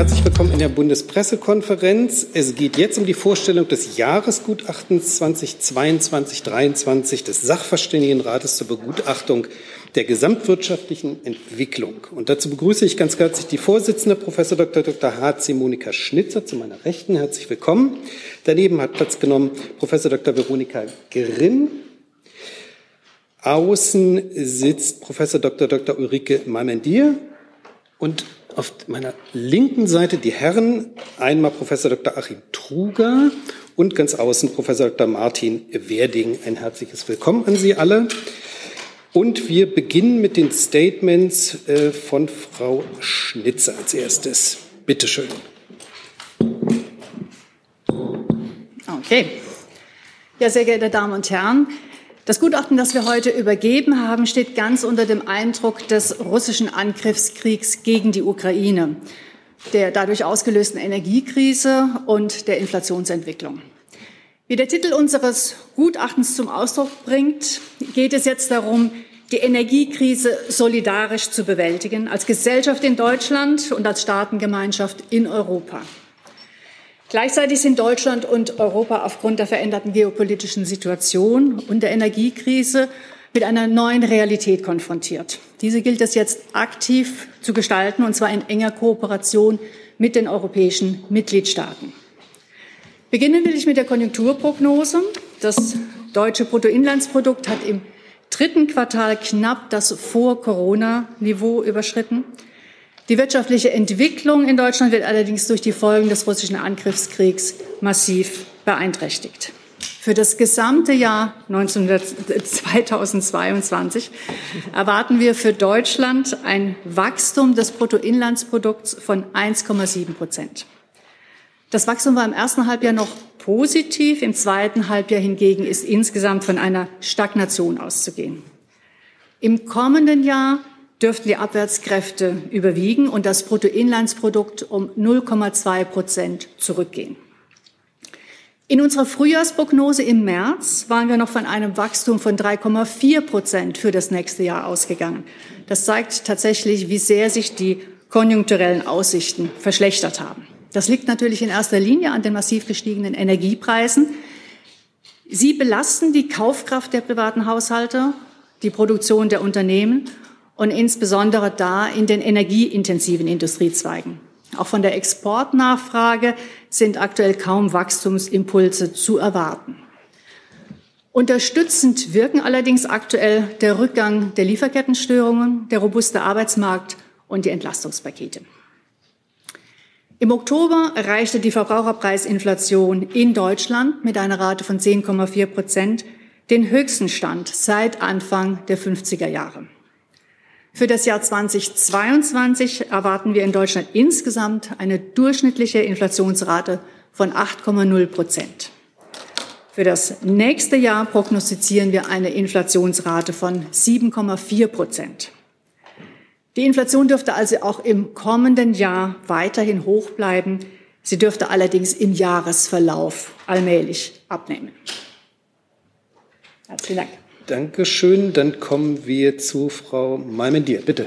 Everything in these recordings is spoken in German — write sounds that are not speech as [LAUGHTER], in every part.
Herzlich willkommen in der Bundespressekonferenz. Es geht jetzt um die Vorstellung des Jahresgutachtens 2022-23 des Sachverständigenrates zur Begutachtung der gesamtwirtschaftlichen Entwicklung. Und dazu begrüße ich ganz herzlich die Vorsitzende, Professor Dr. Dr. H.C. Monika Schnitzer, zu meiner Rechten. Herzlich willkommen. Daneben hat Platz genommen Professor Dr. Veronika Grimm. Außen sitzt Professor Dr. Dr. Ulrike Malmendier und auf meiner linken Seite die Herren, einmal Professor Dr. Achim Truger und ganz außen Professor Dr. Martin Werding. Ein herzliches Willkommen an Sie alle. Und wir beginnen mit den Statements äh, von Frau Schnitzer als erstes. Bitte schön. Okay. Ja, sehr geehrte Damen und Herren, das Gutachten, das wir heute übergeben haben, steht ganz unter dem Eindruck des russischen Angriffskriegs gegen die Ukraine, der dadurch ausgelösten Energiekrise und der Inflationsentwicklung. Wie der Titel unseres Gutachtens zum Ausdruck bringt, geht es jetzt darum, die Energiekrise solidarisch zu bewältigen, als Gesellschaft in Deutschland und als Staatengemeinschaft in Europa. Gleichzeitig sind Deutschland und Europa aufgrund der veränderten geopolitischen Situation und der Energiekrise mit einer neuen Realität konfrontiert. Diese gilt es jetzt aktiv zu gestalten, und zwar in enger Kooperation mit den europäischen Mitgliedstaaten. Beginnen will ich mit der Konjunkturprognose. Das deutsche Bruttoinlandsprodukt hat im dritten Quartal knapp das Vor-Corona-Niveau überschritten. Die wirtschaftliche Entwicklung in Deutschland wird allerdings durch die Folgen des russischen Angriffskriegs massiv beeinträchtigt. Für das gesamte Jahr 2022 erwarten wir für Deutschland ein Wachstum des Bruttoinlandsprodukts von 1,7 Prozent. Das Wachstum war im ersten Halbjahr noch positiv, im zweiten Halbjahr hingegen ist insgesamt von einer Stagnation auszugehen. Im kommenden Jahr dürften die Abwärtskräfte überwiegen und das Bruttoinlandsprodukt um 0,2 Prozent zurückgehen. In unserer Frühjahrsprognose im März waren wir noch von einem Wachstum von 3,4 Prozent für das nächste Jahr ausgegangen. Das zeigt tatsächlich, wie sehr sich die konjunkturellen Aussichten verschlechtert haben. Das liegt natürlich in erster Linie an den massiv gestiegenen Energiepreisen. Sie belasten die Kaufkraft der privaten Haushalte, die Produktion der Unternehmen und insbesondere da in den energieintensiven Industriezweigen. Auch von der Exportnachfrage sind aktuell kaum Wachstumsimpulse zu erwarten. Unterstützend wirken allerdings aktuell der Rückgang der Lieferkettenstörungen, der robuste Arbeitsmarkt und die Entlastungspakete. Im Oktober erreichte die Verbraucherpreisinflation in Deutschland mit einer Rate von 10,4 Prozent den höchsten Stand seit Anfang der 50er Jahre. Für das Jahr 2022 erwarten wir in Deutschland insgesamt eine durchschnittliche Inflationsrate von 8,0 Prozent. Für das nächste Jahr prognostizieren wir eine Inflationsrate von 7,4 Prozent. Die Inflation dürfte also auch im kommenden Jahr weiterhin hoch bleiben. Sie dürfte allerdings im Jahresverlauf allmählich abnehmen. Herzlichen Dank. Dankeschön. Dann kommen wir zu Frau Malmendier. Bitte.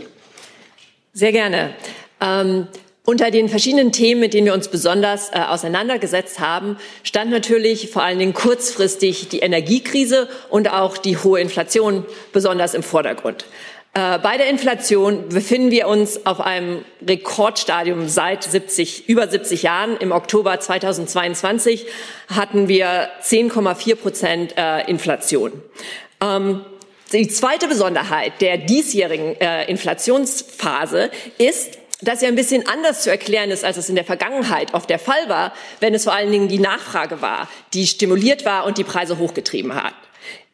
Sehr gerne. Ähm, unter den verschiedenen Themen, mit denen wir uns besonders äh, auseinandergesetzt haben, stand natürlich vor allen Dingen kurzfristig die Energiekrise und auch die hohe Inflation besonders im Vordergrund. Äh, bei der Inflation befinden wir uns auf einem Rekordstadium seit 70, über 70 Jahren. Im Oktober 2022 hatten wir 10,4 Prozent äh, Inflation. Ähm, die zweite Besonderheit der diesjährigen äh, Inflationsphase ist, dass sie ein bisschen anders zu erklären ist, als es in der Vergangenheit oft der Fall war, wenn es vor allen Dingen die Nachfrage war, die stimuliert war und die Preise hochgetrieben hat.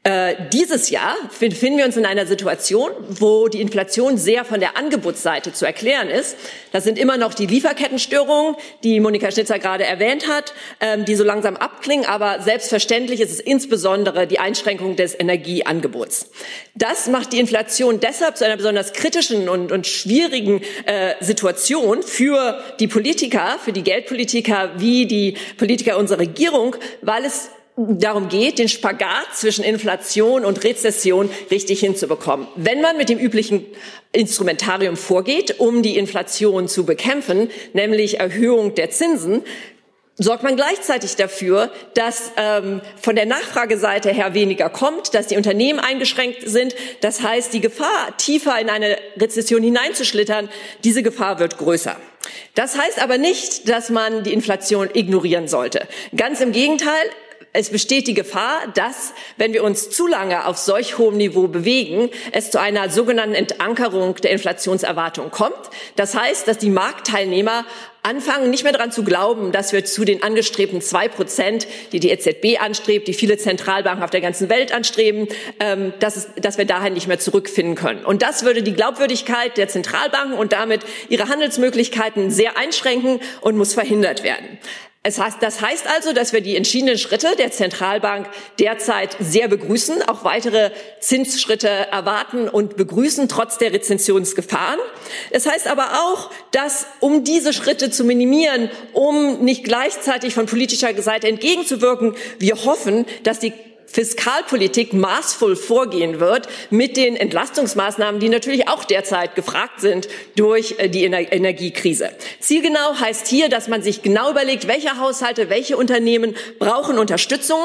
Äh, dieses Jahr befinden wir uns in einer Situation, wo die Inflation sehr von der Angebotsseite zu erklären ist. Das sind immer noch die Lieferkettenstörungen, die Monika Schnitzer gerade erwähnt hat, ähm, die so langsam abklingen. Aber selbstverständlich ist es insbesondere die Einschränkung des Energieangebots. Das macht die Inflation deshalb zu einer besonders kritischen und, und schwierigen äh, Situation für die Politiker, für die Geldpolitiker wie die Politiker unserer Regierung, weil es darum geht, den Spagat zwischen Inflation und Rezession richtig hinzubekommen. Wenn man mit dem üblichen Instrumentarium vorgeht, um die Inflation zu bekämpfen, nämlich Erhöhung der Zinsen, sorgt man gleichzeitig dafür, dass ähm, von der Nachfrageseite her weniger kommt, dass die Unternehmen eingeschränkt sind. Das heißt, die Gefahr, tiefer in eine Rezession hineinzuschlittern, diese Gefahr wird größer. Das heißt aber nicht, dass man die Inflation ignorieren sollte. Ganz im Gegenteil, es besteht die Gefahr, dass, wenn wir uns zu lange auf solch hohem Niveau bewegen, es zu einer sogenannten Entankerung der Inflationserwartung kommt. Das heißt, dass die Marktteilnehmer anfangen, nicht mehr daran zu glauben, dass wir zu den angestrebten zwei Prozent, die die EZB anstrebt, die viele Zentralbanken auf der ganzen Welt anstreben, ähm, dass, es, dass wir dahin nicht mehr zurückfinden können. Und das würde die Glaubwürdigkeit der Zentralbanken und damit ihre Handelsmöglichkeiten sehr einschränken und muss verhindert werden. Es heißt, das heißt also, dass wir die entschiedenen Schritte der Zentralbank derzeit sehr begrüßen, auch weitere Zinsschritte erwarten und begrüßen, trotz der Rezensionsgefahren. Es heißt aber auch, dass um diese Schritte zu minimieren, um nicht gleichzeitig von politischer Seite entgegenzuwirken, wir hoffen, dass die Fiskalpolitik maßvoll vorgehen wird mit den Entlastungsmaßnahmen, die natürlich auch derzeit gefragt sind durch äh, die Energiekrise. Zielgenau heißt hier, dass man sich genau überlegt, welche Haushalte, welche Unternehmen brauchen Unterstützung.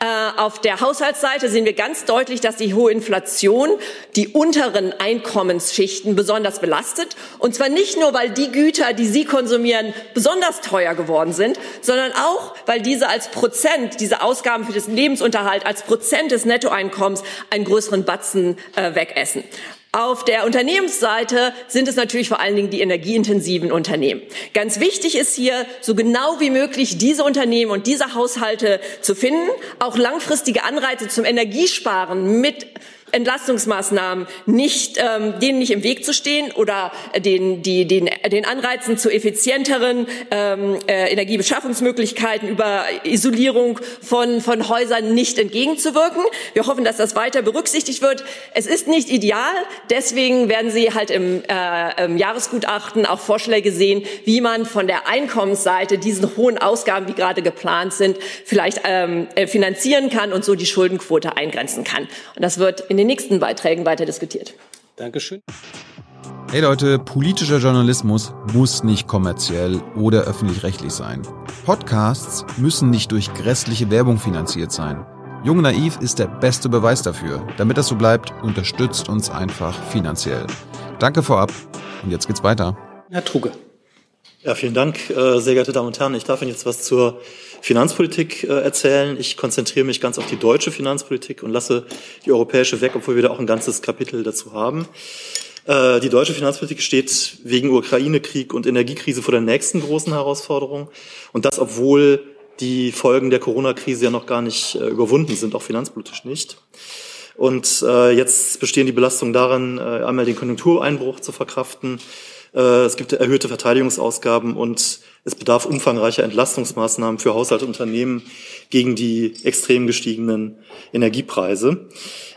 Äh, auf der Haushaltsseite sehen wir ganz deutlich, dass die hohe Inflation die unteren Einkommensschichten besonders belastet. Und zwar nicht nur, weil die Güter, die sie konsumieren, besonders teuer geworden sind, sondern auch, weil diese als Prozent, diese Ausgaben für den Lebensunterhalt als Prozent des Nettoeinkommens einen größeren Batzen äh, wegessen. Auf der Unternehmensseite sind es natürlich vor allen Dingen die energieintensiven Unternehmen. Ganz wichtig ist hier, so genau wie möglich diese Unternehmen und diese Haushalte zu finden, auch langfristige Anreize zum Energiesparen mit Entlastungsmaßnahmen nicht, ähm, denen nicht im Weg zu stehen oder den, die, den, den Anreizen zu effizienteren ähm, äh, Energiebeschaffungsmöglichkeiten über Isolierung von, von Häusern nicht entgegenzuwirken. Wir hoffen, dass das weiter berücksichtigt wird. Es ist nicht ideal, deswegen werden Sie halt im, äh, im Jahresgutachten auch Vorschläge sehen, wie man von der Einkommensseite diesen hohen Ausgaben, die gerade geplant sind, vielleicht ähm, äh, finanzieren kann und so die Schuldenquote eingrenzen kann. Und das wird in den nächsten Beiträgen weiter diskutiert. Dankeschön. Hey Leute, politischer Journalismus muss nicht kommerziell oder öffentlich-rechtlich sein. Podcasts müssen nicht durch grässliche Werbung finanziert sein. Jung Naiv ist der beste Beweis dafür. Damit das so bleibt, unterstützt uns einfach finanziell. Danke vorab und jetzt geht's weiter. Herr Truge. Ja, vielen Dank, äh, sehr geehrte Damen und Herren. Ich darf Ihnen jetzt was zur Finanzpolitik äh, erzählen. Ich konzentriere mich ganz auf die deutsche Finanzpolitik und lasse die europäische weg, obwohl wir da auch ein ganzes Kapitel dazu haben. Äh, die deutsche Finanzpolitik steht wegen Ukraine-Krieg und Energiekrise vor der nächsten großen Herausforderung. Und das, obwohl die Folgen der Corona-Krise ja noch gar nicht überwunden sind, auch finanzpolitisch nicht. Und jetzt bestehen die Belastungen darin, einmal den Konjunktureinbruch zu verkraften. Es gibt erhöhte Verteidigungsausgaben und es bedarf umfangreicher Entlastungsmaßnahmen für Haushalte gegen die extrem gestiegenen Energiepreise.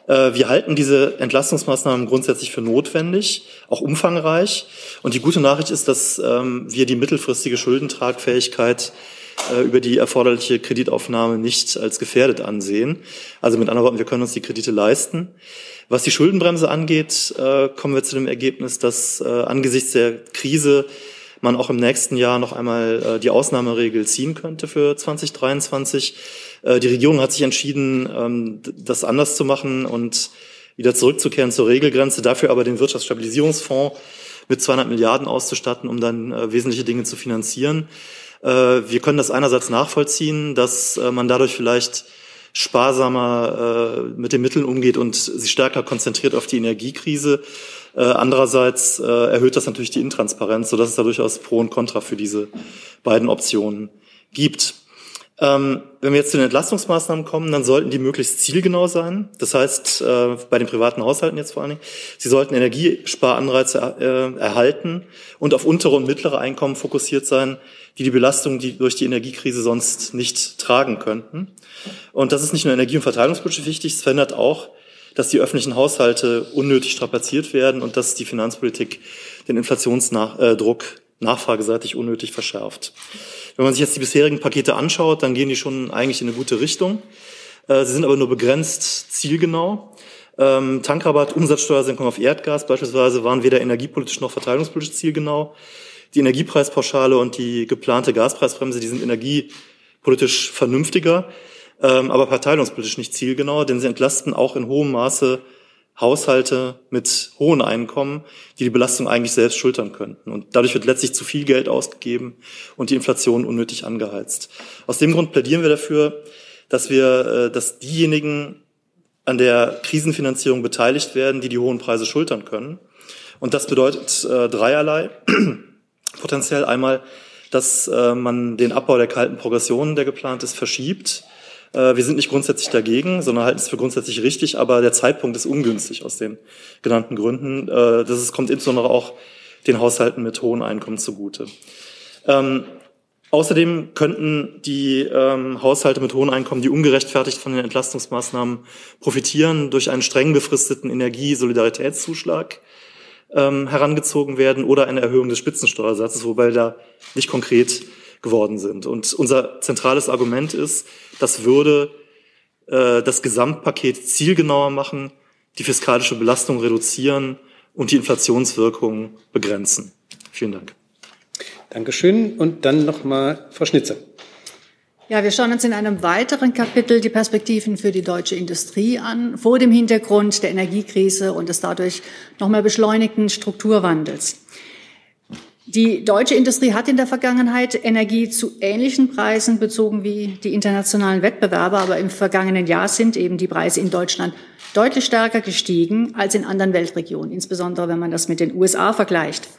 Äh, wir halten diese Entlastungsmaßnahmen grundsätzlich für notwendig, auch umfangreich. Und die gute Nachricht ist, dass ähm, wir die mittelfristige Schuldentragfähigkeit äh, über die erforderliche Kreditaufnahme nicht als gefährdet ansehen. Also mit anderen Worten, wir können uns die Kredite leisten. Was die Schuldenbremse angeht, äh, kommen wir zu dem Ergebnis, dass angesichts der Krise man auch im nächsten Jahr noch einmal äh, die Ausnahmeregel ziehen könnte für 2023. Äh, die Regierung hat sich entschieden, ähm, das anders zu machen und wieder zurückzukehren zur Regelgrenze, dafür aber den Wirtschaftsstabilisierungsfonds mit 200 Milliarden auszustatten, um dann äh, wesentliche Dinge zu finanzieren. Äh, wir können das einerseits nachvollziehen, dass äh, man dadurch vielleicht sparsamer äh, mit den Mitteln umgeht und sich stärker konzentriert auf die Energiekrise. Äh, andererseits äh, erhöht das natürlich die Intransparenz, sodass es da durchaus Pro und Contra für diese beiden Optionen gibt. Ähm, wenn wir jetzt zu den Entlastungsmaßnahmen kommen, dann sollten die möglichst zielgenau sein. Das heißt, äh, bei den privaten Haushalten jetzt vor allen Dingen, sie sollten Energiesparanreize erhalten und auf untere und mittlere Einkommen fokussiert sein, die die Belastung die durch die Energiekrise sonst nicht tragen könnten. Und das ist nicht nur energie- und verteilungspolitisch wichtig, es verändert auch dass die öffentlichen Haushalte unnötig strapaziert werden und dass die Finanzpolitik den Inflationsdruck nachfrageseitig unnötig verschärft. Wenn man sich jetzt die bisherigen Pakete anschaut, dann gehen die schon eigentlich in eine gute Richtung. Äh, sie sind aber nur begrenzt zielgenau. Ähm, Tankrabatt, Umsatzsteuersenkung auf Erdgas beispielsweise waren weder energiepolitisch noch verteilungspolitisch zielgenau. Die Energiepreispauschale und die geplante Gaspreisbremse, die sind energiepolitisch vernünftiger, ähm, aber verteilungspolitisch nicht zielgenau, denn sie entlasten auch in hohem Maße Haushalte mit hohen Einkommen, die die Belastung eigentlich selbst schultern könnten. Und dadurch wird letztlich zu viel Geld ausgegeben und die Inflation unnötig angeheizt. Aus dem Grund plädieren wir dafür, dass wir, äh, dass diejenigen an der Krisenfinanzierung beteiligt werden, die die hohen Preise schultern können. Und das bedeutet äh, dreierlei. Potenziell einmal, dass äh, man den Abbau der kalten Progression, der geplant ist, verschiebt äh, wir sind nicht grundsätzlich dagegen, sondern halten es für grundsätzlich richtig, aber der Zeitpunkt ist ungünstig aus den genannten Gründen. Äh, das kommt insbesondere auch den Haushalten mit hohen Einkommen zugute. Ähm, außerdem könnten die ähm, Haushalte mit hohen Einkommen, die ungerechtfertigt von den Entlastungsmaßnahmen profitieren, durch einen streng befristeten Energiesolidaritätszuschlag ähm, herangezogen werden oder eine Erhöhung des Spitzensteuersatzes, wobei da nicht konkret geworden sind. Und unser zentrales Argument ist, das würde äh, das Gesamtpaket zielgenauer machen, die fiskalische Belastung reduzieren und die Inflationswirkung begrenzen. Vielen Dank. Dankeschön. Und dann nochmal Frau Schnitzer. Ja, wir schauen uns in einem weiteren Kapitel die Perspektiven für die deutsche Industrie an, vor dem Hintergrund der Energiekrise und des dadurch nochmal beschleunigten Strukturwandels. Die deutsche Industrie hat in der Vergangenheit Energie zu ähnlichen Preisen bezogen wie die internationalen Wettbewerber, aber im vergangenen Jahr sind eben die Preise in Deutschland deutlich stärker gestiegen als in anderen Weltregionen, insbesondere wenn man das mit den USA vergleicht.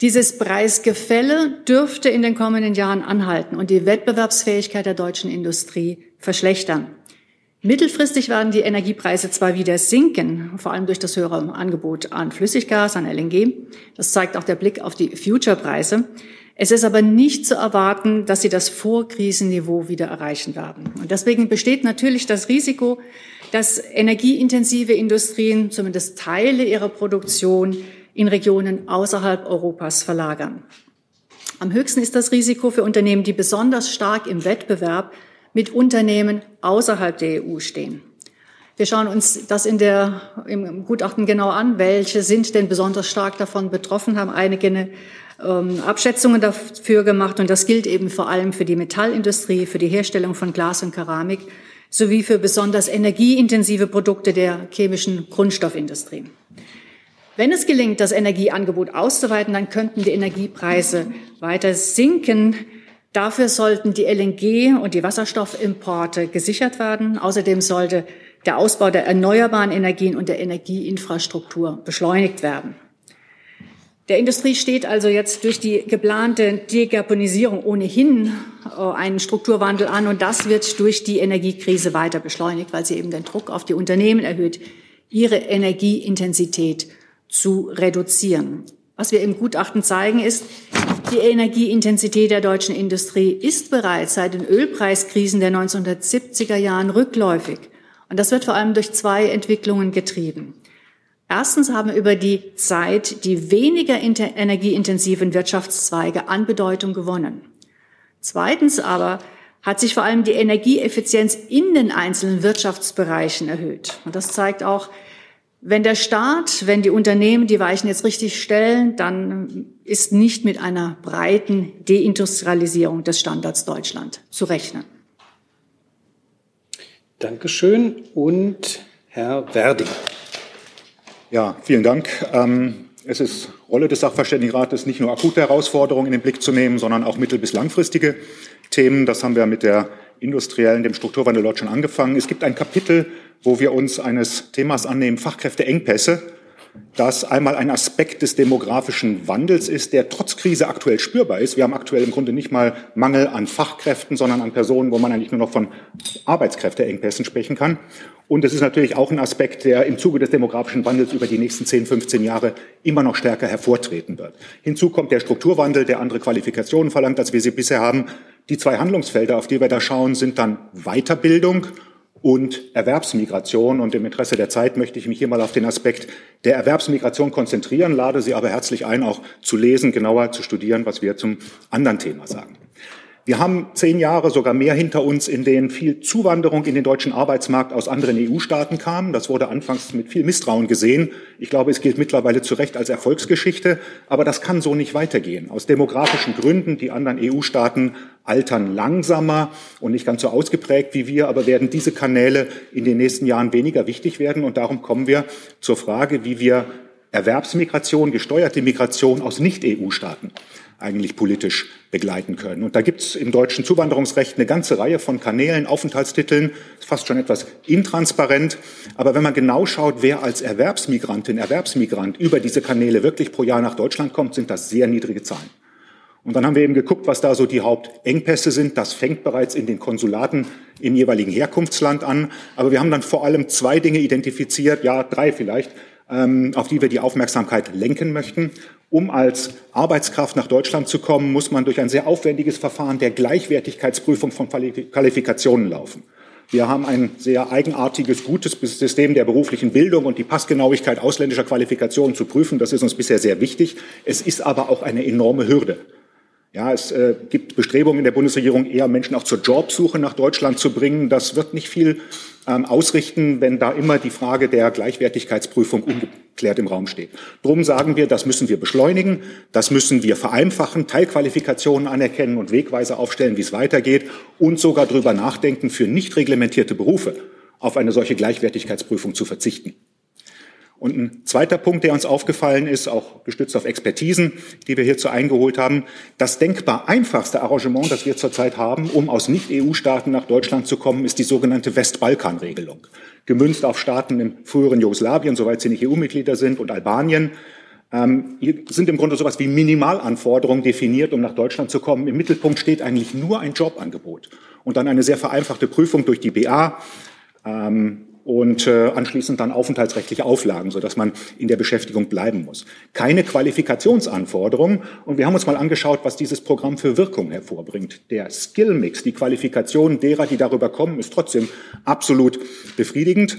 Dieses Preisgefälle dürfte in den kommenden Jahren anhalten und die Wettbewerbsfähigkeit der deutschen Industrie verschlechtern. Mittelfristig werden die Energiepreise zwar wieder sinken, vor allem durch das höhere Angebot an Flüssiggas, an LNG. Das zeigt auch der Blick auf die Future-Preise. Es ist aber nicht zu erwarten, dass sie das Vorkrisenniveau wieder erreichen werden. Und deswegen besteht natürlich das Risiko, dass energieintensive Industrien zumindest Teile ihrer Produktion in Regionen außerhalb Europas verlagern. Am höchsten ist das Risiko für Unternehmen, die besonders stark im Wettbewerb mit Unternehmen außerhalb der EU stehen. Wir schauen uns das in der, im Gutachten genau an. Welche sind denn besonders stark davon betroffen, haben einige ähm, Abschätzungen dafür gemacht. Und das gilt eben vor allem für die Metallindustrie, für die Herstellung von Glas und Keramik sowie für besonders energieintensive Produkte der chemischen Grundstoffindustrie. Wenn es gelingt, das Energieangebot auszuweiten, dann könnten die Energiepreise weiter sinken. Dafür sollten die LNG und die Wasserstoffimporte gesichert werden. Außerdem sollte der Ausbau der erneuerbaren Energien und der Energieinfrastruktur beschleunigt werden. Der Industrie steht also jetzt durch die geplante Dekarbonisierung ohnehin äh, einen Strukturwandel an und das wird durch die Energiekrise weiter beschleunigt, weil sie eben den Druck auf die Unternehmen erhöht, ihre Energieintensität zu reduzieren. Was wir im Gutachten zeigen, ist, die Energieintensität der deutschen Industrie ist bereits seit den Ölpreiskrisen der 1970er Jahren rückläufig. Und das wird vor allem durch zwei Entwicklungen getrieben. Erstens haben über die Zeit die weniger energieintensiven Wirtschaftszweige an Bedeutung gewonnen. Zweitens aber hat sich vor allem die Energieeffizienz in den einzelnen Wirtschaftsbereichen erhöht. Und das zeigt auch, wenn der Staat, wenn die Unternehmen die Weichen jetzt richtig stellen, dann ist nicht mit einer breiten Deindustrialisierung des Standards Deutschland zu rechnen. Dankeschön. Und Herr Werding. Ja, vielen Dank. Ähm, es ist Rolle des Sachverständigenrates, nicht nur akute Herausforderungen in den Blick zu nehmen, sondern auch mittel- bis langfristige Themen. Das haben wir mit der industriellen, dem Strukturwandel dort schon angefangen. Es gibt ein Kapitel wo wir uns eines Themas annehmen, Fachkräfteengpässe, das einmal ein Aspekt des demografischen Wandels ist, der trotz Krise aktuell spürbar ist. Wir haben aktuell im Grunde nicht mal Mangel an Fachkräften, sondern an Personen, wo man eigentlich nur noch von Arbeitskräfteengpässen sprechen kann. Und es ist natürlich auch ein Aspekt, der im Zuge des demografischen Wandels über die nächsten 10, 15 Jahre immer noch stärker hervortreten wird. Hinzu kommt der Strukturwandel, der andere Qualifikationen verlangt, als wir sie bisher haben. Die zwei Handlungsfelder, auf die wir da schauen, sind dann Weiterbildung und Erwerbsmigration. Und im Interesse der Zeit möchte ich mich hier mal auf den Aspekt der Erwerbsmigration konzentrieren, lade Sie aber herzlich ein, auch zu lesen, genauer zu studieren, was wir zum anderen Thema sagen. Wir haben zehn Jahre, sogar mehr hinter uns, in denen viel Zuwanderung in den deutschen Arbeitsmarkt aus anderen EU-Staaten kam. Das wurde anfangs mit viel Misstrauen gesehen. Ich glaube, es gilt mittlerweile zu Recht als Erfolgsgeschichte. Aber das kann so nicht weitergehen. Aus demografischen Gründen, die anderen EU-Staaten altern langsamer und nicht ganz so ausgeprägt wie wir, aber werden diese Kanäle in den nächsten Jahren weniger wichtig werden. Und darum kommen wir zur Frage, wie wir Erwerbsmigration, gesteuerte Migration aus Nicht-EU-Staaten eigentlich politisch begleiten können. Und da gibt es im deutschen Zuwanderungsrecht eine ganze Reihe von Kanälen, Aufenthaltstiteln, fast schon etwas intransparent. Aber wenn man genau schaut, wer als Erwerbsmigrantin, Erwerbsmigrant über diese Kanäle wirklich pro Jahr nach Deutschland kommt, sind das sehr niedrige Zahlen. Und dann haben wir eben geguckt, was da so die Hauptengpässe sind. Das fängt bereits in den Konsulaten im jeweiligen Herkunftsland an. Aber wir haben dann vor allem zwei Dinge identifiziert, ja, drei vielleicht, ähm, auf die wir die Aufmerksamkeit lenken möchten. Um als Arbeitskraft nach Deutschland zu kommen, muss man durch ein sehr aufwendiges Verfahren der Gleichwertigkeitsprüfung von Qualifikationen laufen. Wir haben ein sehr eigenartiges, gutes System der beruflichen Bildung und die Passgenauigkeit ausländischer Qualifikationen zu prüfen. Das ist uns bisher sehr wichtig. Es ist aber auch eine enorme Hürde. Ja, es äh, gibt Bestrebungen in der Bundesregierung, eher Menschen auch zur Jobsuche nach Deutschland zu bringen. Das wird nicht viel ähm, ausrichten, wenn da immer die Frage der Gleichwertigkeitsprüfung ungeklärt im Raum steht. Drum sagen wir, das müssen wir beschleunigen, das müssen wir vereinfachen, Teilqualifikationen anerkennen und Wegweise aufstellen, wie es weitergeht und sogar darüber nachdenken, für nicht reglementierte Berufe auf eine solche Gleichwertigkeitsprüfung zu verzichten. Und ein zweiter Punkt, der uns aufgefallen ist, auch gestützt auf Expertisen, die wir hierzu eingeholt haben, das denkbar einfachste Arrangement, das wir zurzeit haben, um aus Nicht-EU-Staaten nach Deutschland zu kommen, ist die sogenannte Westbalkan-Regelung. Gemünzt auf Staaten im früheren Jugoslawien, soweit sie nicht EU-Mitglieder sind, und Albanien. Ähm, hier sind im Grunde sowas wie Minimalanforderungen definiert, um nach Deutschland zu kommen. Im Mittelpunkt steht eigentlich nur ein Jobangebot und dann eine sehr vereinfachte Prüfung durch die BA. Ähm, und äh, anschließend dann aufenthaltsrechtliche Auflagen, sodass man in der Beschäftigung bleiben muss. Keine Qualifikationsanforderungen. Und wir haben uns mal angeschaut, was dieses Programm für Wirkung hervorbringt. Der Skillmix, die Qualifikation derer, die darüber kommen, ist trotzdem absolut befriedigend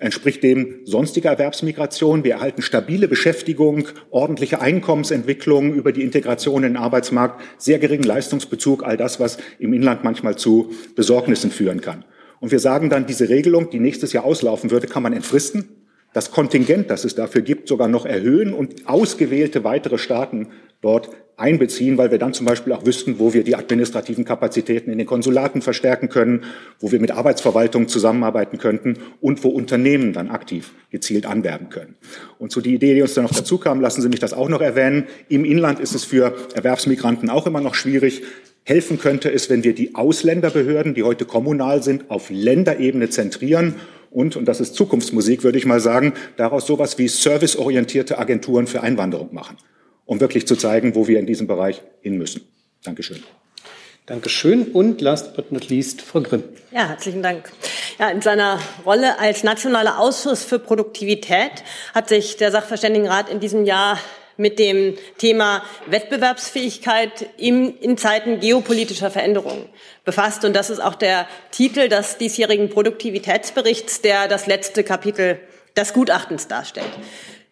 entspricht dem sonstiger Erwerbsmigration. Wir erhalten stabile Beschäftigung, ordentliche Einkommensentwicklung über die Integration in den Arbeitsmarkt, sehr geringen Leistungsbezug, all das, was im Inland manchmal zu Besorgnissen führen kann. Und wir sagen dann, diese Regelung, die nächstes Jahr auslaufen würde, kann man entfristen, das Kontingent, das es dafür gibt, sogar noch erhöhen und ausgewählte weitere Staaten dort einbeziehen, weil wir dann zum Beispiel auch wüssten, wo wir die administrativen Kapazitäten in den Konsulaten verstärken können, wo wir mit Arbeitsverwaltungen zusammenarbeiten könnten und wo Unternehmen dann aktiv gezielt anwerben können. Und so die Idee, die uns da noch dazu kam, lassen Sie mich das auch noch erwähnen. Im Inland ist es für Erwerbsmigranten auch immer noch schwierig, Helfen könnte es, wenn wir die Ausländerbehörden, die heute kommunal sind, auf Länderebene zentrieren und, und das ist Zukunftsmusik, würde ich mal sagen, daraus sowas wie serviceorientierte Agenturen für Einwanderung machen, um wirklich zu zeigen, wo wir in diesem Bereich hin müssen. Dankeschön. Dankeschön. Und last but not least, Frau Grimm. Ja, herzlichen Dank. Ja, in seiner Rolle als Nationaler Ausschuss für Produktivität hat sich der Sachverständigenrat in diesem Jahr mit dem Thema Wettbewerbsfähigkeit im, in Zeiten geopolitischer Veränderungen befasst. Und das ist auch der Titel des diesjährigen Produktivitätsberichts, der das letzte Kapitel des Gutachtens darstellt.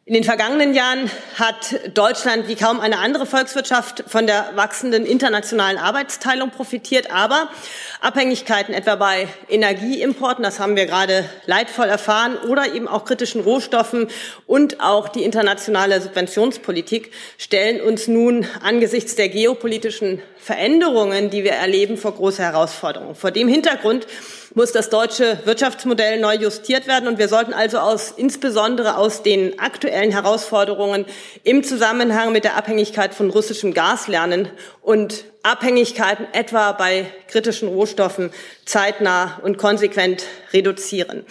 In den vergangenen Jahren hat Deutschland wie kaum eine andere Volkswirtschaft von der wachsenden internationalen Arbeitsteilung profitiert. Aber Abhängigkeiten etwa bei Energieimporten, das haben wir gerade leidvoll erfahren, oder eben auch kritischen Rohstoffen und auch die internationale Subventionspolitik stellen uns nun angesichts der geopolitischen Veränderungen, die wir erleben, vor große Herausforderungen. Vor dem Hintergrund muss das deutsche Wirtschaftsmodell neu justiert werden. Und wir sollten also aus, insbesondere aus den aktuellen Herausforderungen im Zusammenhang mit der Abhängigkeit von russischem Gas lernen und Abhängigkeiten etwa bei kritischen Rohstoffen zeitnah und konsequent reduzieren.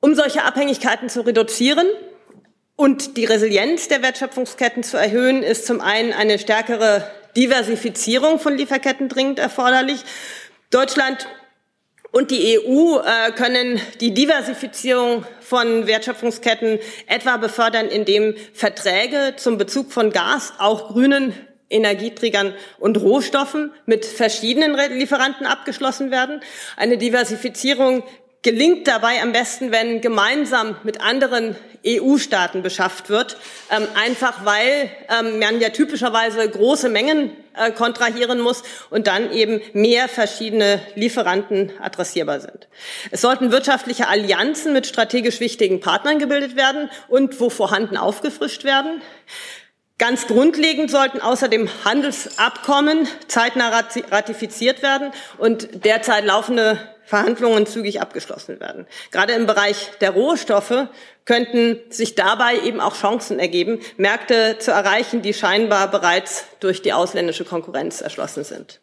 Um solche Abhängigkeiten zu reduzieren, und die Resilienz der Wertschöpfungsketten zu erhöhen, ist zum einen eine stärkere Diversifizierung von Lieferketten dringend erforderlich. Deutschland und die EU äh, können die Diversifizierung von Wertschöpfungsketten etwa befördern, indem Verträge zum Bezug von Gas, auch grünen Energieträgern und Rohstoffen mit verschiedenen Lieferanten abgeschlossen werden. Eine Diversifizierung gelingt dabei am besten, wenn gemeinsam mit anderen EU-Staaten beschafft wird, ähm, einfach weil ähm, man ja typischerweise große Mengen äh, kontrahieren muss und dann eben mehr verschiedene Lieferanten adressierbar sind. Es sollten wirtschaftliche Allianzen mit strategisch wichtigen Partnern gebildet werden und wo vorhanden aufgefrischt werden. Ganz grundlegend sollten außerdem Handelsabkommen zeitnah ratifiziert werden und derzeit laufende Verhandlungen zügig abgeschlossen werden. Gerade im Bereich der Rohstoffe könnten sich dabei eben auch Chancen ergeben, Märkte zu erreichen, die scheinbar bereits durch die ausländische Konkurrenz erschlossen sind.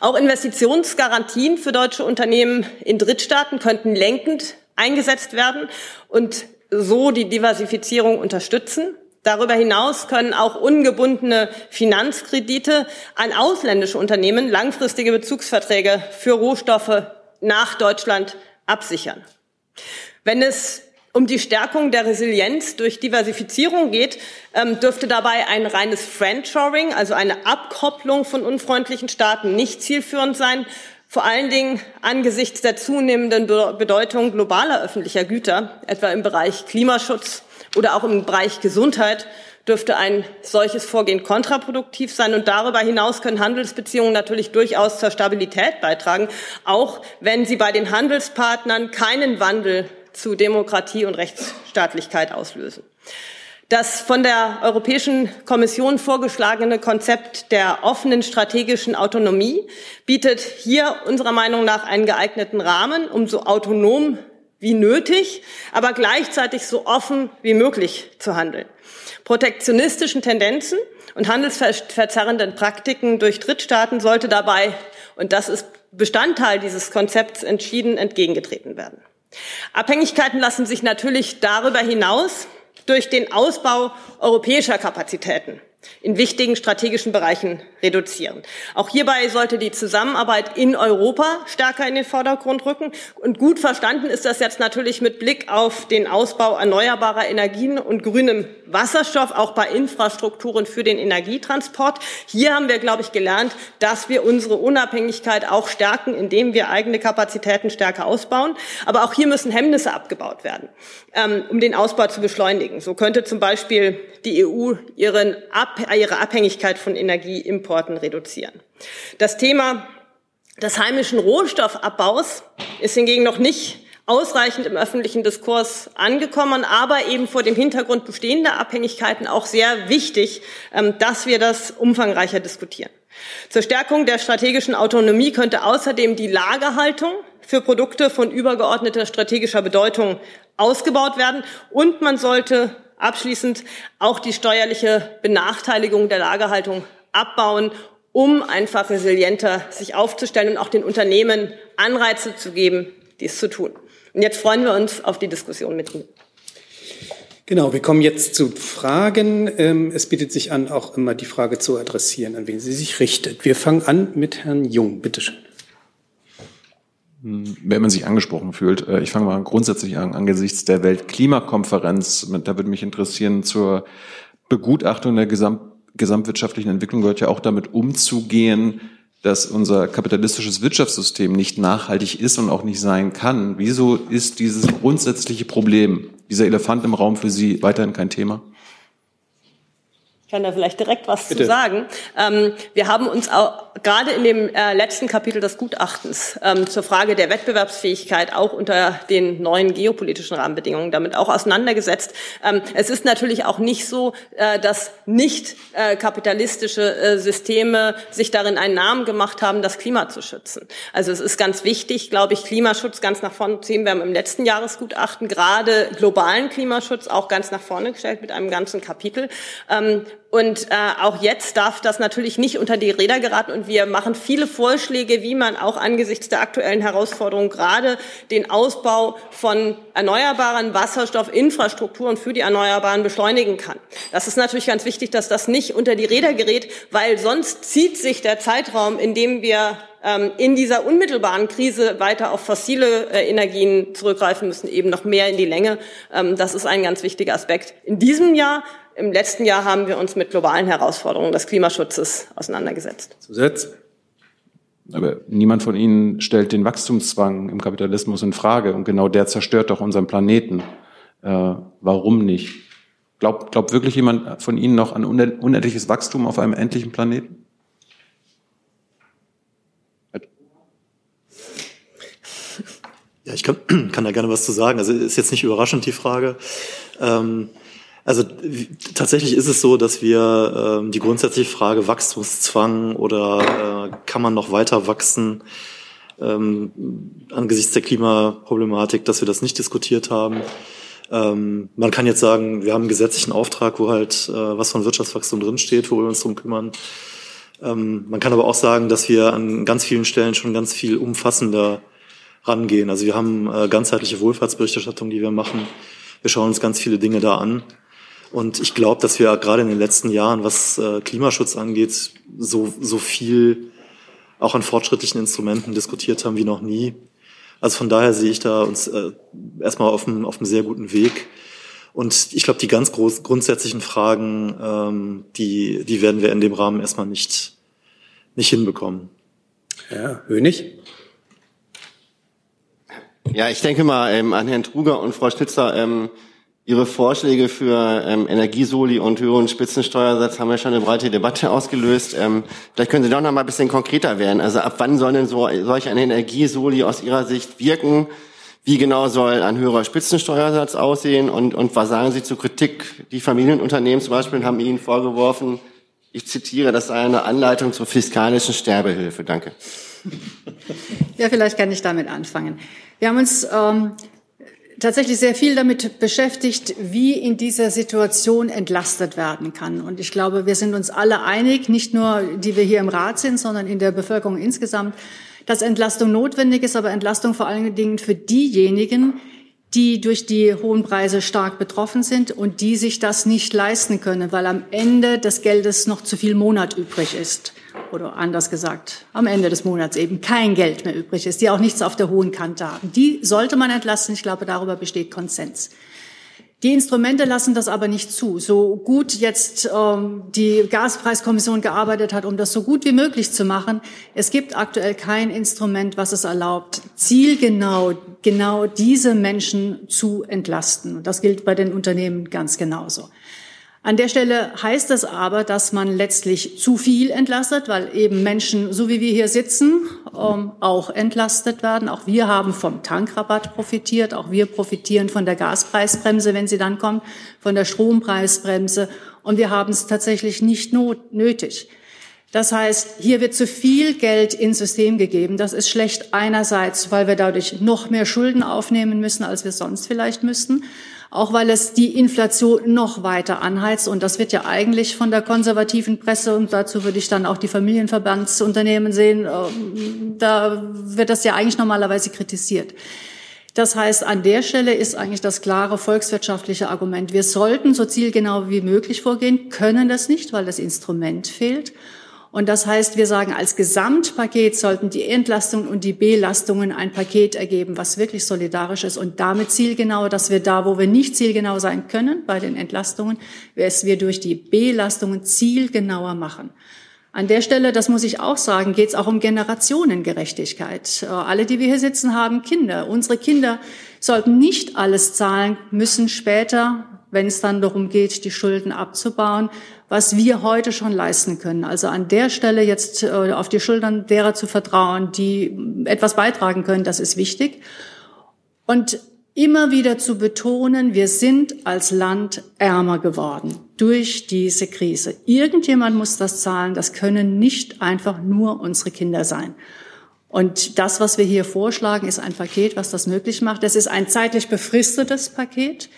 Auch Investitionsgarantien für deutsche Unternehmen in Drittstaaten könnten lenkend eingesetzt werden und so die Diversifizierung unterstützen. Darüber hinaus können auch ungebundene Finanzkredite an ausländische Unternehmen langfristige Bezugsverträge für Rohstoffe nach Deutschland absichern. Wenn es um die Stärkung der Resilienz durch Diversifizierung geht, ähm, dürfte dabei ein reines Friendshoring, also eine Abkopplung von unfreundlichen Staaten, nicht zielführend sein. Vor allen Dingen angesichts der zunehmenden Bedeutung globaler öffentlicher Güter, etwa im Bereich Klimaschutz oder auch im Bereich Gesundheit, dürfte ein solches Vorgehen kontraproduktiv sein. Und darüber hinaus können Handelsbeziehungen natürlich durchaus zur Stabilität beitragen, auch wenn sie bei den Handelspartnern keinen Wandel zu Demokratie und Rechtsstaatlichkeit auslösen. Das von der Europäischen Kommission vorgeschlagene Konzept der offenen strategischen Autonomie bietet hier unserer Meinung nach einen geeigneten Rahmen, um so autonom wie nötig, aber gleichzeitig so offen wie möglich zu handeln. Protektionistischen Tendenzen und handelsverzerrenden Praktiken durch Drittstaaten sollte dabei, und das ist Bestandteil dieses Konzepts, entschieden entgegengetreten werden. Abhängigkeiten lassen sich natürlich darüber hinaus durch den Ausbau europäischer Kapazitäten in wichtigen strategischen Bereichen reduzieren. Auch hierbei sollte die Zusammenarbeit in Europa stärker in den Vordergrund rücken. Und gut verstanden ist das jetzt natürlich mit Blick auf den Ausbau erneuerbarer Energien und grünem Wasserstoff, auch bei Infrastrukturen für den Energietransport. Hier haben wir, glaube ich, gelernt, dass wir unsere Unabhängigkeit auch stärken, indem wir eigene Kapazitäten stärker ausbauen. Aber auch hier müssen Hemmnisse abgebaut werden, ähm, um den Ausbau zu beschleunigen. So könnte zum Beispiel die EU ihren Ab ihre Abhängigkeit von Energieimporten reduzieren. Das Thema des heimischen Rohstoffabbaus ist hingegen noch nicht ausreichend im öffentlichen Diskurs angekommen, aber eben vor dem Hintergrund bestehender Abhängigkeiten auch sehr wichtig, ähm, dass wir das umfangreicher diskutieren. Zur Stärkung der strategischen Autonomie könnte außerdem die Lagerhaltung für Produkte von übergeordneter strategischer Bedeutung ausgebaut werden und man sollte abschließend auch die steuerliche Benachteiligung der Lagerhaltung abbauen, um einfach resilienter sich aufzustellen und auch den Unternehmen Anreize zu geben, dies zu tun. Und jetzt freuen wir uns auf die Diskussion mit Ihnen. Genau, wir kommen jetzt zu Fragen. Ähm, es bietet sich an, auch immer die Frage zu adressieren, an wen sie sich richtet. Wir fangen an mit Herrn Jung. Bitte schön. Wenn man sich angesprochen fühlt, äh, ich fange mal grundsätzlich an, angesichts der Weltklimakonferenz, da würde mich interessieren, zur Begutachtung der Gesamt, gesamtwirtschaftlichen Entwicklung gehört ja auch damit umzugehen, dass unser kapitalistisches Wirtschaftssystem nicht nachhaltig ist und auch nicht sein kann. Wieso ist dieses grundsätzliche Problem, dieser Elefant im Raum für Sie weiterhin kein Thema? Ich kann da vielleicht direkt was Bitte. zu sagen. Ähm, wir haben uns auch gerade in dem äh, letzten Kapitel des Gutachtens ähm, zur Frage der Wettbewerbsfähigkeit auch unter den neuen geopolitischen Rahmenbedingungen damit auch auseinandergesetzt. Ähm, es ist natürlich auch nicht so, äh, dass nicht äh, kapitalistische äh, Systeme sich darin einen Namen gemacht haben, das Klima zu schützen. Also es ist ganz wichtig, glaube ich, Klimaschutz ganz nach vorne zu sehen. Wir haben im letzten Jahresgutachten gerade globalen Klimaschutz auch ganz nach vorne gestellt mit einem ganzen Kapitel. Und äh, auch jetzt darf das natürlich nicht unter die Räder geraten. Und wir machen viele Vorschläge, wie man auch angesichts der aktuellen Herausforderungen gerade den Ausbau von erneuerbaren Wasserstoffinfrastrukturen für die Erneuerbaren beschleunigen kann. Das ist natürlich ganz wichtig, dass das nicht unter die Räder gerät, weil sonst zieht sich der Zeitraum, in dem wir ähm, in dieser unmittelbaren Krise weiter auf fossile äh, Energien zurückgreifen müssen, eben noch mehr in die Länge. Ähm, das ist ein ganz wichtiger Aspekt. In diesem Jahr im letzten Jahr haben wir uns mit globalen Herausforderungen des Klimaschutzes auseinandergesetzt. Zusatz? Aber niemand von Ihnen stellt den Wachstumszwang im Kapitalismus in Frage. Und genau der zerstört doch unseren Planeten. Äh, warum nicht? Glaubt, glaubt wirklich jemand von Ihnen noch an unendliches Wachstum auf einem endlichen Planeten? Ja, ich kann, [CLEARS THROAT] kann da gerne was zu sagen. Also ist jetzt nicht überraschend die Frage. Ähm, also tatsächlich ist es so, dass wir ähm, die grundsätzliche Frage Wachstumszwang oder äh, kann man noch weiter wachsen ähm, angesichts der Klimaproblematik, dass wir das nicht diskutiert haben. Ähm, man kann jetzt sagen, wir haben einen gesetzlichen Auftrag, wo halt äh, was von Wirtschaftswachstum drinsteht, wo wir uns drum kümmern. Ähm, man kann aber auch sagen, dass wir an ganz vielen Stellen schon ganz viel umfassender rangehen. Also wir haben äh, ganzheitliche Wohlfahrtsberichterstattung, die wir machen. Wir schauen uns ganz viele Dinge da an. Und ich glaube, dass wir gerade in den letzten Jahren, was äh, Klimaschutz angeht, so, so viel auch an fortschrittlichen Instrumenten diskutiert haben wie noch nie. Also von daher sehe ich da uns äh, erstmal auf einem, auf einem sehr guten Weg. Und ich glaube, die ganz groß, grundsätzlichen Fragen, ähm, die, die werden wir in dem Rahmen erstmal nicht, nicht hinbekommen. Herr Hönig? Ja, ich denke mal ähm, an Herrn Truger und Frau Schnitzer. Ähm, Ihre Vorschläge für ähm, Energiesoli und höheren Spitzensteuersatz haben ja schon eine breite Debatte [LAUGHS] ausgelöst. Ähm, vielleicht können Sie doch noch mal ein bisschen konkreter werden. Also ab wann soll denn so, solch ein Energiesoli aus Ihrer Sicht wirken? Wie genau soll ein höherer Spitzensteuersatz aussehen? Und, und was sagen Sie zur Kritik? Die Familienunternehmen zum Beispiel haben Ihnen vorgeworfen, ich zitiere, das sei eine Anleitung zur fiskalischen Sterbehilfe. Danke. Ja, vielleicht kann ich damit anfangen. Wir haben uns ähm, tatsächlich sehr viel damit beschäftigt, wie in dieser Situation entlastet werden kann. Und ich glaube, wir sind uns alle einig, nicht nur die wir hier im Rat sind, sondern in der Bevölkerung insgesamt, dass Entlastung notwendig ist, aber Entlastung vor allen Dingen für diejenigen, die durch die hohen Preise stark betroffen sind und die sich das nicht leisten können, weil am Ende des Geldes noch zu viel Monat übrig ist oder anders gesagt, am Ende des Monats eben kein Geld mehr übrig ist, die auch nichts auf der hohen Kante haben. Die sollte man entlasten. Ich glaube, darüber besteht Konsens. Die Instrumente lassen das aber nicht zu. So gut jetzt ähm, die Gaspreiskommission gearbeitet hat, um das so gut wie möglich zu machen, es gibt aktuell kein Instrument, was es erlaubt, zielgenau genau diese Menschen zu entlasten. Und das gilt bei den Unternehmen ganz genauso. An der Stelle heißt es aber, dass man letztlich zu viel entlastet, weil eben Menschen, so wie wir hier sitzen, ähm, auch entlastet werden. Auch wir haben vom Tankrabatt profitiert. Auch wir profitieren von der Gaspreisbremse, wenn sie dann kommt, von der Strompreisbremse. Und wir haben es tatsächlich nicht nötig. Das heißt, hier wird zu viel Geld ins System gegeben. Das ist schlecht einerseits, weil wir dadurch noch mehr Schulden aufnehmen müssen, als wir sonst vielleicht müssten auch weil es die Inflation noch weiter anheizt. Und das wird ja eigentlich von der konservativen Presse, und dazu würde ich dann auch die Familienverbandsunternehmen sehen, ähm, da wird das ja eigentlich normalerweise kritisiert. Das heißt, an der Stelle ist eigentlich das klare volkswirtschaftliche Argument. Wir sollten so zielgenau wie möglich vorgehen, können das nicht, weil das Instrument fehlt. Und das heißt, wir sagen, als Gesamtpaket sollten die Entlastungen und die Belastungen ein Paket ergeben, was wirklich solidarisch ist und damit zielgenau, dass wir da, wo wir nicht zielgenau sein können bei den Entlastungen, es wir durch die Belastungen zielgenauer machen. An der Stelle, das muss ich auch sagen, geht es auch um Generationengerechtigkeit. Äh, alle, die wir hier sitzen, haben Kinder. Unsere Kinder sollten nicht alles zahlen müssen später, wenn es dann darum geht, die Schulden abzubauen, was wir heute schon leisten können. Also an der Stelle jetzt äh, auf die Schultern derer zu vertrauen, die etwas beitragen können, das ist wichtig. Und immer wieder zu betonen, wir sind als Land ärmer geworden durch diese Krise. Irgendjemand muss das zahlen. Das können nicht einfach nur unsere Kinder sein. Und das, was wir hier vorschlagen, ist ein Paket, was das möglich macht. Es ist ein zeitlich befristetes Paket.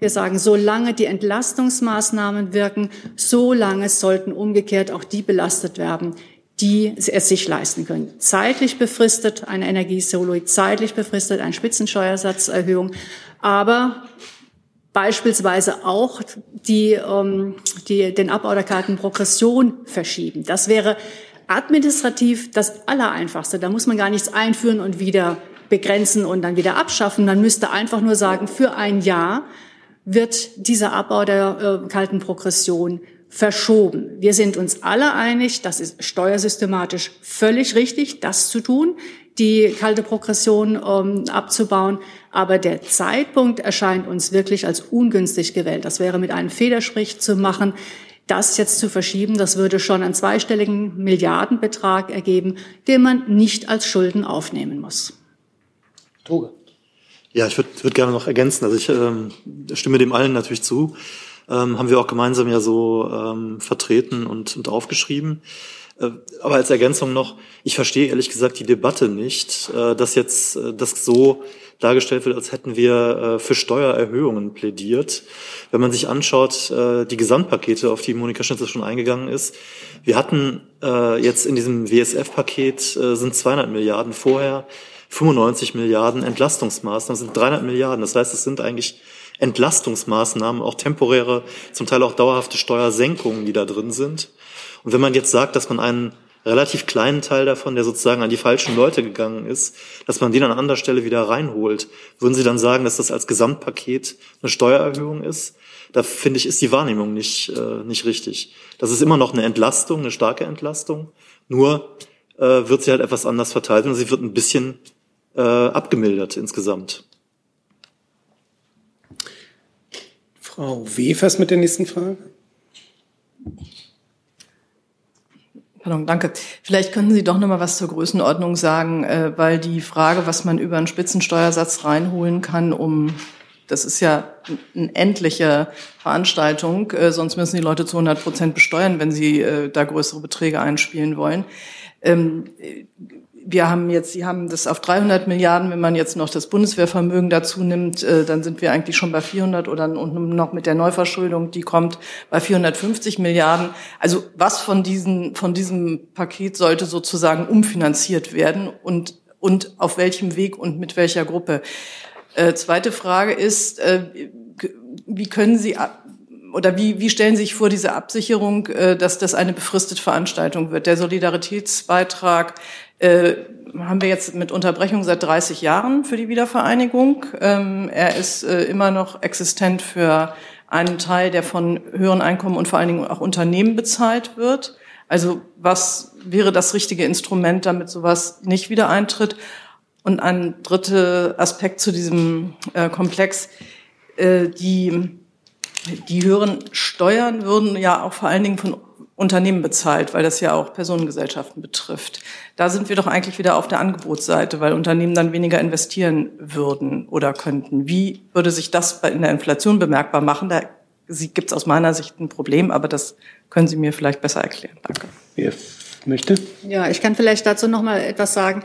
Wir sagen, solange die Entlastungsmaßnahmen wirken, solange sollten umgekehrt auch die belastet werden, die es sich leisten können. Zeitlich befristet eine Energiesolo, zeitlich befristet eine Spitzensteuersatzerhöhung, aber beispielsweise auch die, ähm, die, den Abbau der kalten Progression verschieben. Das wäre administrativ das Allereinfachste. Da muss man gar nichts einführen und wieder begrenzen und dann wieder abschaffen. Man müsste einfach nur sagen, für ein Jahr wird dieser Abbau der äh, kalten Progression verschoben. Wir sind uns alle einig, das ist steuersystematisch völlig richtig, das zu tun, die kalte Progression ähm, abzubauen. Aber der Zeitpunkt erscheint uns wirklich als ungünstig gewählt. Das wäre mit einem Federstrich zu machen. Das jetzt zu verschieben, das würde schon einen zweistelligen Milliardenbetrag ergeben, den man nicht als Schulden aufnehmen muss. Toge. Ja, ich würde würd gerne noch ergänzen. Also ich ähm, stimme dem allen natürlich zu. Ähm, haben wir auch gemeinsam ja so ähm, vertreten und, und aufgeschrieben. Äh, aber als Ergänzung noch, ich verstehe ehrlich gesagt die Debatte nicht, äh, dass jetzt äh, das so dargestellt wird, als hätten wir äh, für Steuererhöhungen plädiert. Wenn man sich anschaut, äh, die Gesamtpakete, auf die Monika Schnitzer schon eingegangen ist, wir hatten äh, jetzt in diesem WSF-Paket sind 200 Milliarden vorher, 95 Milliarden Entlastungsmaßnahmen, sind 300 Milliarden. Das heißt, es sind eigentlich Entlastungsmaßnahmen, auch temporäre, zum Teil auch dauerhafte Steuersenkungen, die da drin sind. Und wenn man jetzt sagt, dass man einen relativ kleinen Teil davon, der sozusagen an die falschen Leute gegangen ist, dass man den an anderer Stelle wieder reinholt. Würden Sie dann sagen, dass das als Gesamtpaket eine Steuererhöhung ist? Da finde ich, ist die Wahrnehmung nicht, äh, nicht richtig. Das ist immer noch eine Entlastung, eine starke Entlastung. Nur äh, wird sie halt etwas anders verteilt und sie wird ein bisschen äh, abgemildert insgesamt. Frau Wefers mit der nächsten Frage. Pardon, danke. Vielleicht könnten Sie doch noch mal was zur Größenordnung sagen, äh, weil die Frage, was man über einen Spitzensteuersatz reinholen kann, um das ist ja eine endliche Veranstaltung, äh, sonst müssen die Leute zu 100 Prozent besteuern, wenn sie äh, da größere Beträge einspielen wollen. Ähm, wir haben jetzt, Sie haben das auf 300 Milliarden, wenn man jetzt noch das Bundeswehrvermögen dazu nimmt, äh, dann sind wir eigentlich schon bei 400 oder und noch mit der Neuverschuldung, die kommt, bei 450 Milliarden. Also was von diesen, von diesem Paket sollte sozusagen umfinanziert werden und, und auf welchem Weg und mit welcher Gruppe? Äh, zweite Frage ist, äh, wie können Sie oder wie, wie stellen Sie sich vor diese Absicherung, äh, dass das eine befristete Veranstaltung wird? Der Solidaritätsbeitrag äh, haben wir jetzt mit Unterbrechung seit 30 Jahren für die Wiedervereinigung. Ähm, er ist äh, immer noch existent für einen Teil, der von höheren Einkommen und vor allen Dingen auch Unternehmen bezahlt wird. Also was wäre das richtige Instrument, damit sowas nicht wieder eintritt? Und ein dritter Aspekt zu diesem äh, Komplex, äh, die, die höheren Steuern würden ja auch vor allen Dingen von Unternehmen bezahlt, weil das ja auch Personengesellschaften betrifft. Da sind wir doch eigentlich wieder auf der Angebotsseite, weil Unternehmen dann weniger investieren würden oder könnten. Wie würde sich das in der Inflation bemerkbar machen? Da gibt es aus meiner Sicht ein Problem, aber das können Sie mir vielleicht besser erklären. Danke. Wer möchte? Ja, ich kann vielleicht dazu noch mal etwas sagen.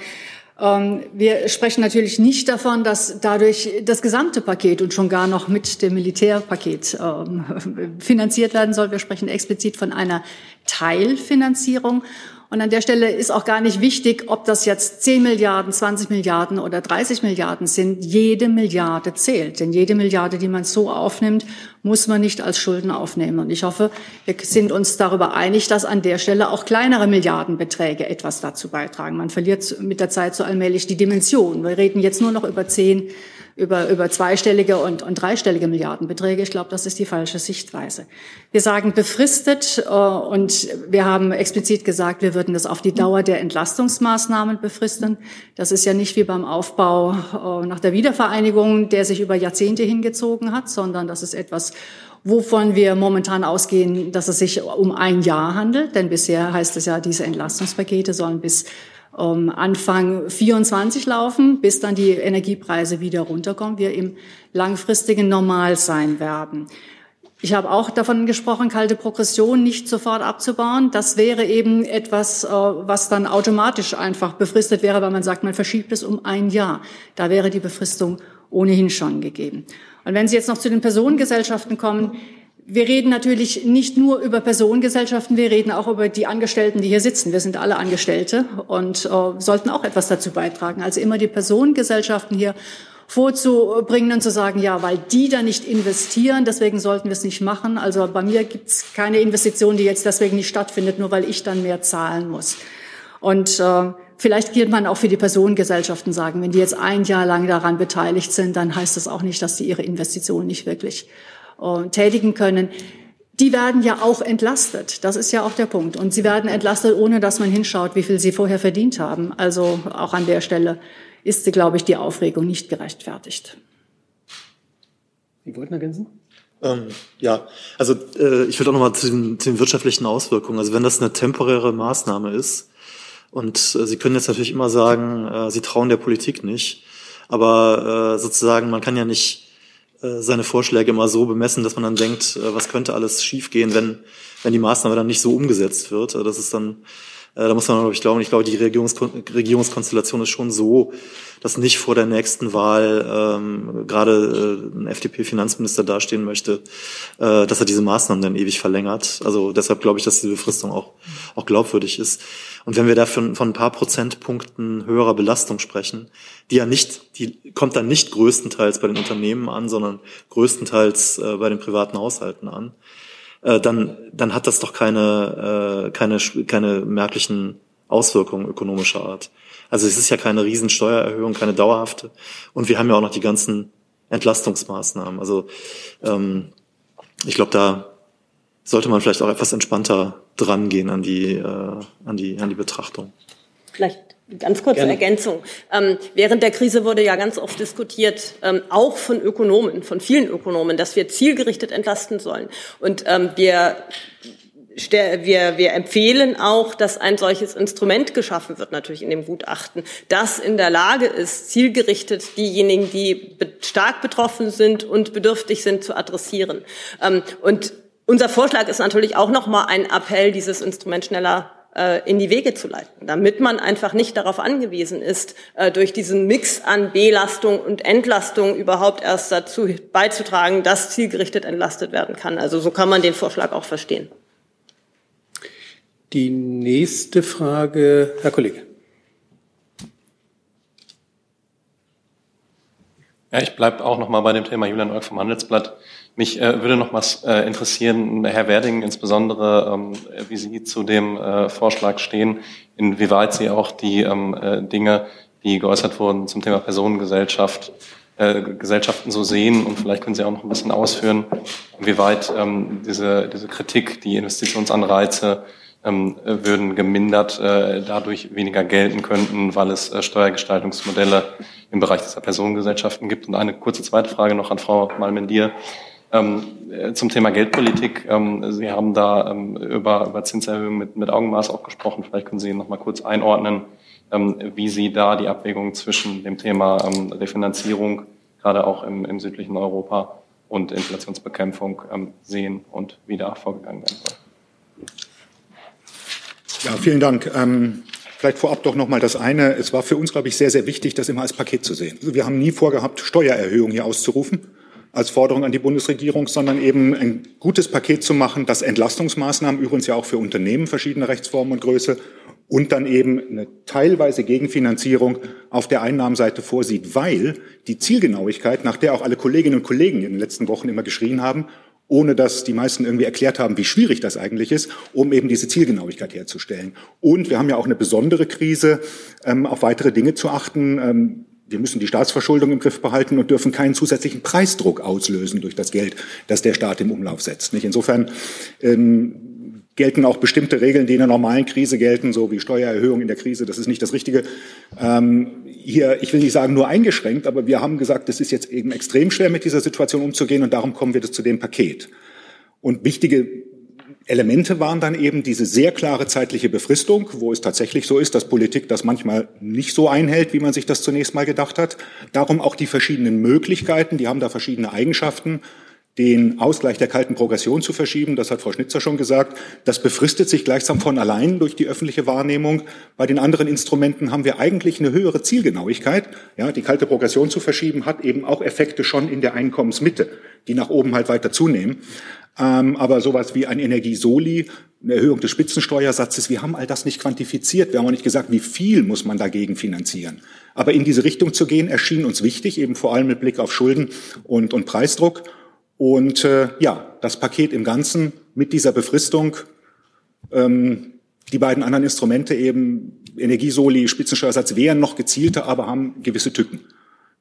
Ähm, wir sprechen natürlich nicht davon, dass dadurch das gesamte Paket und schon gar noch mit dem Militärpaket ähm, [LAUGHS] finanziert werden soll. Wir sprechen explizit von einer Teilfinanzierung. Und an der Stelle ist auch gar nicht wichtig, ob das jetzt 10 Milliarden, 20 Milliarden oder 30 Milliarden sind. Jede Milliarde zählt. Denn jede Milliarde, die man so aufnimmt, muss man nicht als Schulden aufnehmen. Und ich hoffe, wir sind uns darüber einig, dass an der Stelle auch kleinere Milliardenbeträge etwas dazu beitragen. Man verliert mit der Zeit so allmählich die Dimension. Wir reden jetzt nur noch über 10 über, über zweistellige und, und dreistellige Milliardenbeträge. Ich glaube, das ist die falsche Sichtweise. Wir sagen befristet äh, und wir haben explizit gesagt, wir würden das auf die Dauer der Entlastungsmaßnahmen befristen. Das ist ja nicht wie beim Aufbau äh, nach der Wiedervereinigung, der sich über Jahrzehnte hingezogen hat, sondern das ist etwas, wovon wir momentan ausgehen, dass es sich um ein Jahr handelt. Denn bisher heißt es ja, diese Entlastungspakete sollen bis ähm, Anfang 24 laufen, bis dann die Energiepreise wieder runterkommen, wir im langfristigen Normal sein werden. Ich habe auch davon gesprochen, kalte Progression nicht sofort abzubauen. Das wäre eben etwas, äh, was dann automatisch einfach befristet wäre, weil man sagt, man verschiebt es um ein Jahr. Da wäre die Befristung ohnehin schon gegeben. Und wenn Sie jetzt noch zu den Personengesellschaften kommen, wir reden natürlich nicht nur über Personengesellschaften, wir reden auch über die Angestellten, die hier sitzen. Wir sind alle Angestellte und äh, sollten auch etwas dazu beitragen. Also immer die Personengesellschaften hier vorzubringen und zu sagen, ja, weil die da nicht investieren, deswegen sollten wir es nicht machen. Also bei mir gibt es keine Investition, die jetzt deswegen nicht stattfindet, nur weil ich dann mehr zahlen muss. Und äh, vielleicht wird man auch für die Personengesellschaften sagen, wenn die jetzt ein Jahr lang daran beteiligt sind, dann heißt das auch nicht, dass sie ihre Investition nicht wirklich äh, tätigen können. die werden ja auch entlastet. Das ist ja auch der Punkt. Und sie werden entlastet, ohne dass man hinschaut, wie viel sie vorher verdient haben. Also auch an der Stelle ist, glaube ich, die Aufregung nicht gerechtfertigt. Sie wollten ergänzen? Ähm, ja, also äh, ich will auch noch mal zu den, zu den wirtschaftlichen Auswirkungen. Also wenn das eine temporäre Maßnahme ist und äh, Sie können jetzt natürlich immer sagen, äh, Sie trauen der Politik nicht, aber äh, sozusagen man kann ja nicht äh, seine Vorschläge immer so bemessen, dass man dann denkt, äh, was könnte alles schiefgehen, wenn wenn die Maßnahme dann nicht so umgesetzt wird. Also das ist dann äh, da muss man, glaube ich, glauben, ich glaube, die Regierungskon Regierungskonstellation ist schon so, dass nicht vor der nächsten Wahl ähm, gerade äh, ein FDP-Finanzminister dastehen möchte, äh, dass er diese Maßnahmen dann ewig verlängert. Also deshalb glaube ich, dass diese Befristung auch, auch glaubwürdig ist. Und wenn wir da von, von ein paar Prozentpunkten höherer Belastung sprechen, die ja nicht, die kommt dann nicht größtenteils bei den Unternehmen an, sondern größtenteils äh, bei den privaten Haushalten an, äh, dann, dann hat das doch keine, äh, keine, keine merklichen Auswirkungen ökonomischer Art. Also es ist ja keine Riesensteuererhöhung, keine dauerhafte. Und wir haben ja auch noch die ganzen Entlastungsmaßnahmen. Also ähm, ich glaube, da sollte man vielleicht auch etwas entspannter drangehen an die, äh, an die, an die Betrachtung. Vielleicht Ganz kurze Gerne. Ergänzung. Ähm, während der Krise wurde ja ganz oft diskutiert, ähm, auch von Ökonomen, von vielen Ökonomen, dass wir zielgerichtet entlasten sollen. Und ähm, wir, wir, wir empfehlen auch, dass ein solches Instrument geschaffen wird, natürlich in dem Gutachten, das in der Lage ist, zielgerichtet diejenigen, die stark betroffen sind und bedürftig sind, zu adressieren. Ähm, und unser Vorschlag ist natürlich auch nochmal ein Appell, dieses Instrument schneller in die Wege zu leiten, damit man einfach nicht darauf angewiesen ist, äh, durch diesen Mix an Belastung und Entlastung überhaupt erst dazu beizutragen, dass zielgerichtet entlastet werden kann. Also so kann man den Vorschlag auch verstehen. Die nächste Frage, Herr Kollege. Ja, ich bleibe auch noch mal bei dem Thema Julian Olk vom Handelsblatt. Mich äh, würde noch was äh, interessieren, Herr Werding, insbesondere, ähm, wie Sie zu dem äh, Vorschlag stehen, inwieweit Sie auch die ähm, äh, Dinge, die geäußert wurden zum Thema Personengesellschaft, äh, Gesellschaften so sehen und vielleicht können Sie auch noch ein bisschen ausführen, inwieweit ähm, diese, diese Kritik, die Investitionsanreize ähm, würden gemindert, äh, dadurch weniger gelten könnten, weil es äh, Steuergestaltungsmodelle im Bereich dieser Personengesellschaften gibt. Und eine kurze zweite Frage noch an Frau Malmendier. Ähm, äh, zum Thema Geldpolitik. Ähm, Sie haben da ähm, über, über Zinserhöhungen mit, mit Augenmaß auch gesprochen. Vielleicht können Sie noch mal kurz einordnen, wie Sie da die Abwägung zwischen dem Thema Refinanzierung, gerade auch im, im südlichen Europa, und Inflationsbekämpfung sehen und wie da vorgegangen werden soll. Ja, vielen Dank. Vielleicht vorab doch noch mal das eine. Es war für uns, glaube ich, sehr, sehr wichtig, das immer als Paket zu sehen. Also wir haben nie vorgehabt, Steuererhöhungen hier auszurufen als Forderung an die Bundesregierung, sondern eben ein gutes Paket zu machen, das Entlastungsmaßnahmen, übrigens ja auch für Unternehmen verschiedener Rechtsformen und Größe, und dann eben eine teilweise Gegenfinanzierung auf der Einnahmenseite vorsieht, weil die Zielgenauigkeit, nach der auch alle Kolleginnen und Kollegen in den letzten Wochen immer geschrien haben, ohne dass die meisten irgendwie erklärt haben, wie schwierig das eigentlich ist, um eben diese Zielgenauigkeit herzustellen. Und wir haben ja auch eine besondere Krise, ähm, auf weitere Dinge zu achten. Ähm, wir müssen die Staatsverschuldung im Griff behalten und dürfen keinen zusätzlichen Preisdruck auslösen durch das Geld, das der Staat im Umlauf setzt. Nicht? Insofern ähm, gelten auch bestimmte Regeln, die in einer normalen Krise gelten, so wie Steuererhöhung in der Krise. Das ist nicht das Richtige. Ähm, hier, ich will nicht sagen nur eingeschränkt, aber wir haben gesagt, es ist jetzt eben extrem schwer, mit dieser Situation umzugehen und darum kommen wir zu dem Paket. Und wichtige Elemente waren dann eben diese sehr klare zeitliche Befristung, wo es tatsächlich so ist, dass Politik das manchmal nicht so einhält, wie man sich das zunächst mal gedacht hat. Darum auch die verschiedenen Möglichkeiten, die haben da verschiedene Eigenschaften, den Ausgleich der kalten Progression zu verschieben. Das hat Frau Schnitzer schon gesagt. Das befristet sich gleichsam von allein durch die öffentliche Wahrnehmung. Bei den anderen Instrumenten haben wir eigentlich eine höhere Zielgenauigkeit. Ja, die kalte Progression zu verschieben hat eben auch Effekte schon in der Einkommensmitte, die nach oben halt weiter zunehmen. Ähm, aber sowas wie ein Energiesoli, eine Erhöhung des Spitzensteuersatzes, wir haben all das nicht quantifiziert. Wir haben auch nicht gesagt, wie viel muss man dagegen finanzieren. Aber in diese Richtung zu gehen, erschien uns wichtig, eben vor allem mit Blick auf Schulden und, und Preisdruck. Und äh, ja, das Paket im Ganzen mit dieser Befristung, ähm, die beiden anderen Instrumente eben, Energiesoli, Spitzensteuersatz, wären noch gezielter, aber haben gewisse Tücken.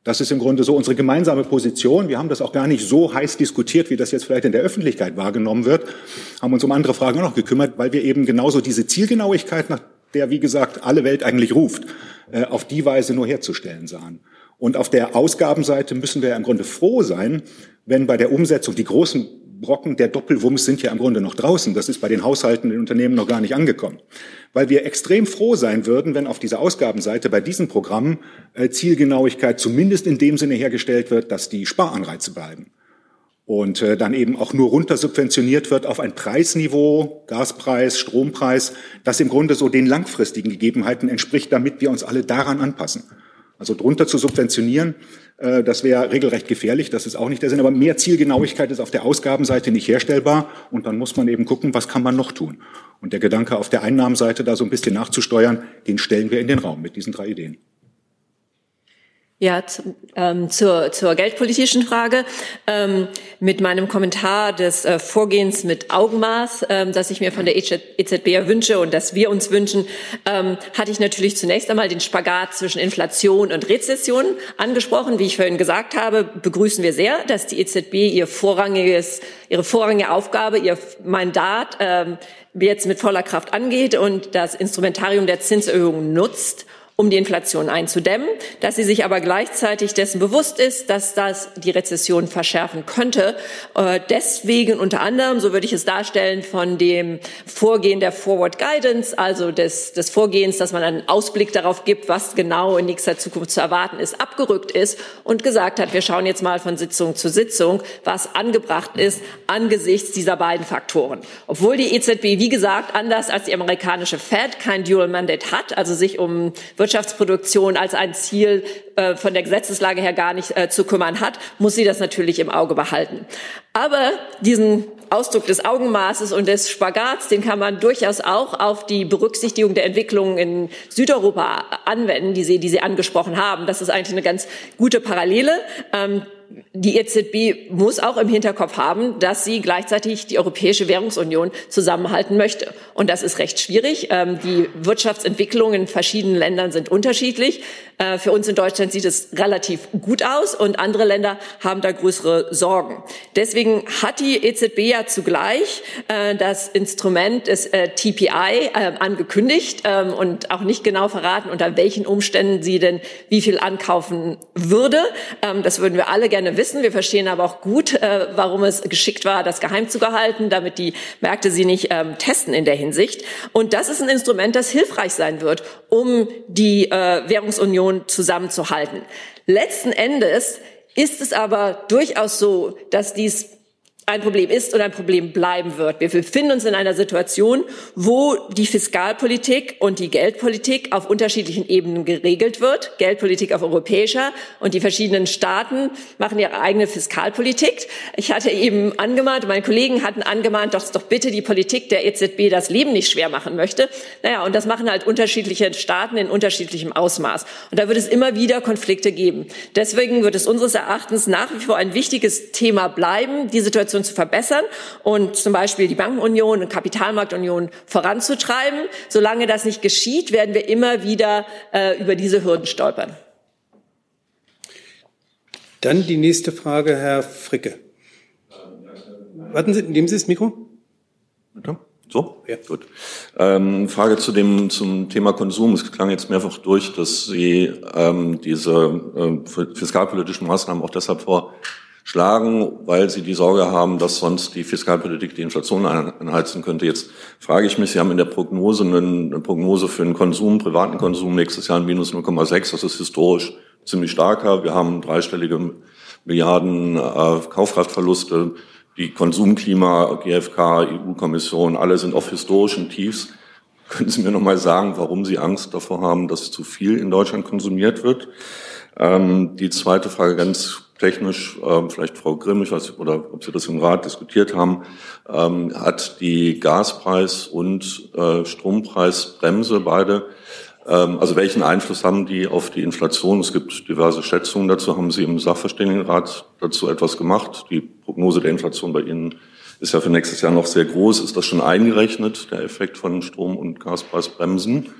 Das ist im Grunde so unsere gemeinsame Position. Wir haben das auch gar nicht so heiß diskutiert, wie das jetzt vielleicht in der Öffentlichkeit wahrgenommen wird, haben uns um andere Fragen auch noch gekümmert, weil wir eben genauso diese Zielgenauigkeit, nach der, wie gesagt, alle Welt eigentlich ruft, äh, auf die Weise nur herzustellen sahen. Und auf der Ausgabenseite müssen wir im Grunde froh sein, wenn bei der Umsetzung die großen Brocken der Doppelwumms sind ja im Grunde noch draußen. Das ist bei den Haushalten, den Unternehmen noch gar nicht angekommen. Weil wir extrem froh sein würden, wenn auf dieser Ausgabenseite bei diesen Programmen äh, Zielgenauigkeit zumindest in dem Sinne hergestellt wird, dass die Sparanreize bleiben. Und äh, dann eben auch nur runter subventioniert wird auf ein Preisniveau, Gaspreis, Strompreis, das im Grunde so den langfristigen Gegebenheiten entspricht, damit wir uns alle daran anpassen. Also drunter zu subventionieren, äh, das wäre regelrecht gefährlich, das ist auch nicht der Sinn. Aber mehr Zielgenauigkeit ist auf der Ausgabenseite nicht herstellbar und dann muss man eben gucken, was kann man noch tun. Und der Gedanke auf der Einnahmenseite da so ein bisschen nachzusteuern, den stellen wir in den Raum mit diesen drei Ideen. Ja, zu, ähm, zur, zur geldpolitischen Frage. Ähm, mit meinem Kommentar des äh, Vorgehens mit Augenmaß, ähm, das ich mir von der EZB e wünsche und das wir uns wünschen, ähm, hatte ich natürlich zunächst einmal den Spagat zwischen Inflation und Rezession angesprochen. Wie ich vorhin gesagt habe, begrüßen wir sehr, dass die EZB ihr vorrangiges, ihre vorrangige Aufgabe, ihr Mandat ähm, jetzt mit voller Kraft angeht und das Instrumentarium der Zinserhöhung nutzt um die Inflation einzudämmen, dass sie sich aber gleichzeitig dessen bewusst ist, dass das die Rezession verschärfen könnte. Äh, deswegen unter anderem, so würde ich es darstellen, von dem Vorgehen der Forward Guidance, also des, des Vorgehens, dass man einen Ausblick darauf gibt, was genau in nächster Zukunft zu erwarten ist, abgerückt ist und gesagt hat, wir schauen jetzt mal von Sitzung zu Sitzung, was angebracht ist angesichts dieser beiden Faktoren. Obwohl die EZB, wie gesagt, anders als die amerikanische Fed kein Dual Mandate hat, also sich um Wirtschaftsproduktion als ein Ziel äh, von der Gesetzeslage her gar nicht äh, zu kümmern hat, muss sie das natürlich im Auge behalten. Aber diesen Ausdruck des Augenmaßes und des Spagats, den kann man durchaus auch auf die Berücksichtigung der Entwicklungen in Südeuropa anwenden, die Sie, die Sie angesprochen haben. Das ist eigentlich eine ganz gute Parallele. Ähm, die EZB muss auch im Hinterkopf haben, dass sie gleichzeitig die Europäische Währungsunion zusammenhalten möchte. Und das ist recht schwierig. Ähm, die Wirtschaftsentwicklungen in verschiedenen Ländern sind unterschiedlich. Äh, für uns in Deutschland sieht es relativ gut aus und andere Länder haben da größere Sorgen. Deswegen hat die EZB ja zugleich äh, das Instrument des äh, TPI angekündigt ähm, und auch nicht genau verraten, unter welchen Umständen sie denn wie viel ankaufen würde. Ähm, das würden wir alle gerne wissen. Wir verstehen aber auch gut, warum es geschickt war, das geheim zu gehalten, damit die Märkte sie nicht ähm, testen in der Hinsicht. Und das ist ein Instrument, das hilfreich sein wird, um die Währungsunion Union zusammenzuhalten. Letzten Endes ist es aber durchaus so, dass dies ein Problem ist und ein Problem bleiben wird. Wir befinden uns in einer Situation, wo die Fiskalpolitik und die Geldpolitik auf unterschiedlichen Ebenen geregelt wird. Geldpolitik auf europäischer und die verschiedenen Staaten machen ihre eigene Fiskalpolitik. Ich hatte eben angemahnt, meine Kollegen hatten angemahnt, dass doch bitte die Politik der EZB das Leben nicht schwer machen möchte. Naja, und das machen halt unterschiedliche Staaten in unterschiedlichem Ausmaß. Und da wird es immer wieder Konflikte geben. Deswegen wird es unseres Erachtens nach wie vor ein wichtiges Thema bleiben, die Situation Situation zu verbessern und zum Beispiel die Bankenunion und Kapitalmarktunion voranzutreiben. Solange das nicht geschieht, werden wir immer wieder äh, über diese Hürden stolpern. Dann die nächste Frage, Herr Fricke. Warten Sie, nehmen Sie das Mikro. Bitte? So? Ja. Gut. Ähm, Frage zu dem, zum Thema Konsum. Es klang jetzt mehrfach durch, dass Sie ähm, diese äh, fiskalpolitischen Maßnahmen auch deshalb vor schlagen, weil sie die Sorge haben, dass sonst die Fiskalpolitik die Inflation anheizen könnte. Jetzt frage ich mich, Sie haben in der Prognose eine, Prognose für den Konsum, privaten Konsum nächstes Jahr ein minus 0,6. Das ist historisch ziemlich starker. Wir haben dreistellige Milliarden äh, Kaufkraftverluste. Die Konsumklima, GfK, EU-Kommission, alle sind auf historischen Tiefs. Können Sie mir noch mal sagen, warum Sie Angst davor haben, dass zu viel in Deutschland konsumiert wird? Ähm, die zweite Frage ganz technisch, ähm, vielleicht Frau Grimm, ich weiß oder ob Sie das im Rat diskutiert haben, ähm, hat die Gaspreis- und äh, Strompreisbremse beide, ähm, also welchen Einfluss haben die auf die Inflation? Es gibt diverse Schätzungen dazu. Haben Sie im Sachverständigenrat dazu etwas gemacht? Die Prognose der Inflation bei Ihnen ist ja für nächstes Jahr noch sehr groß. Ist das schon eingerechnet, der Effekt von Strom- und Gaspreisbremsen?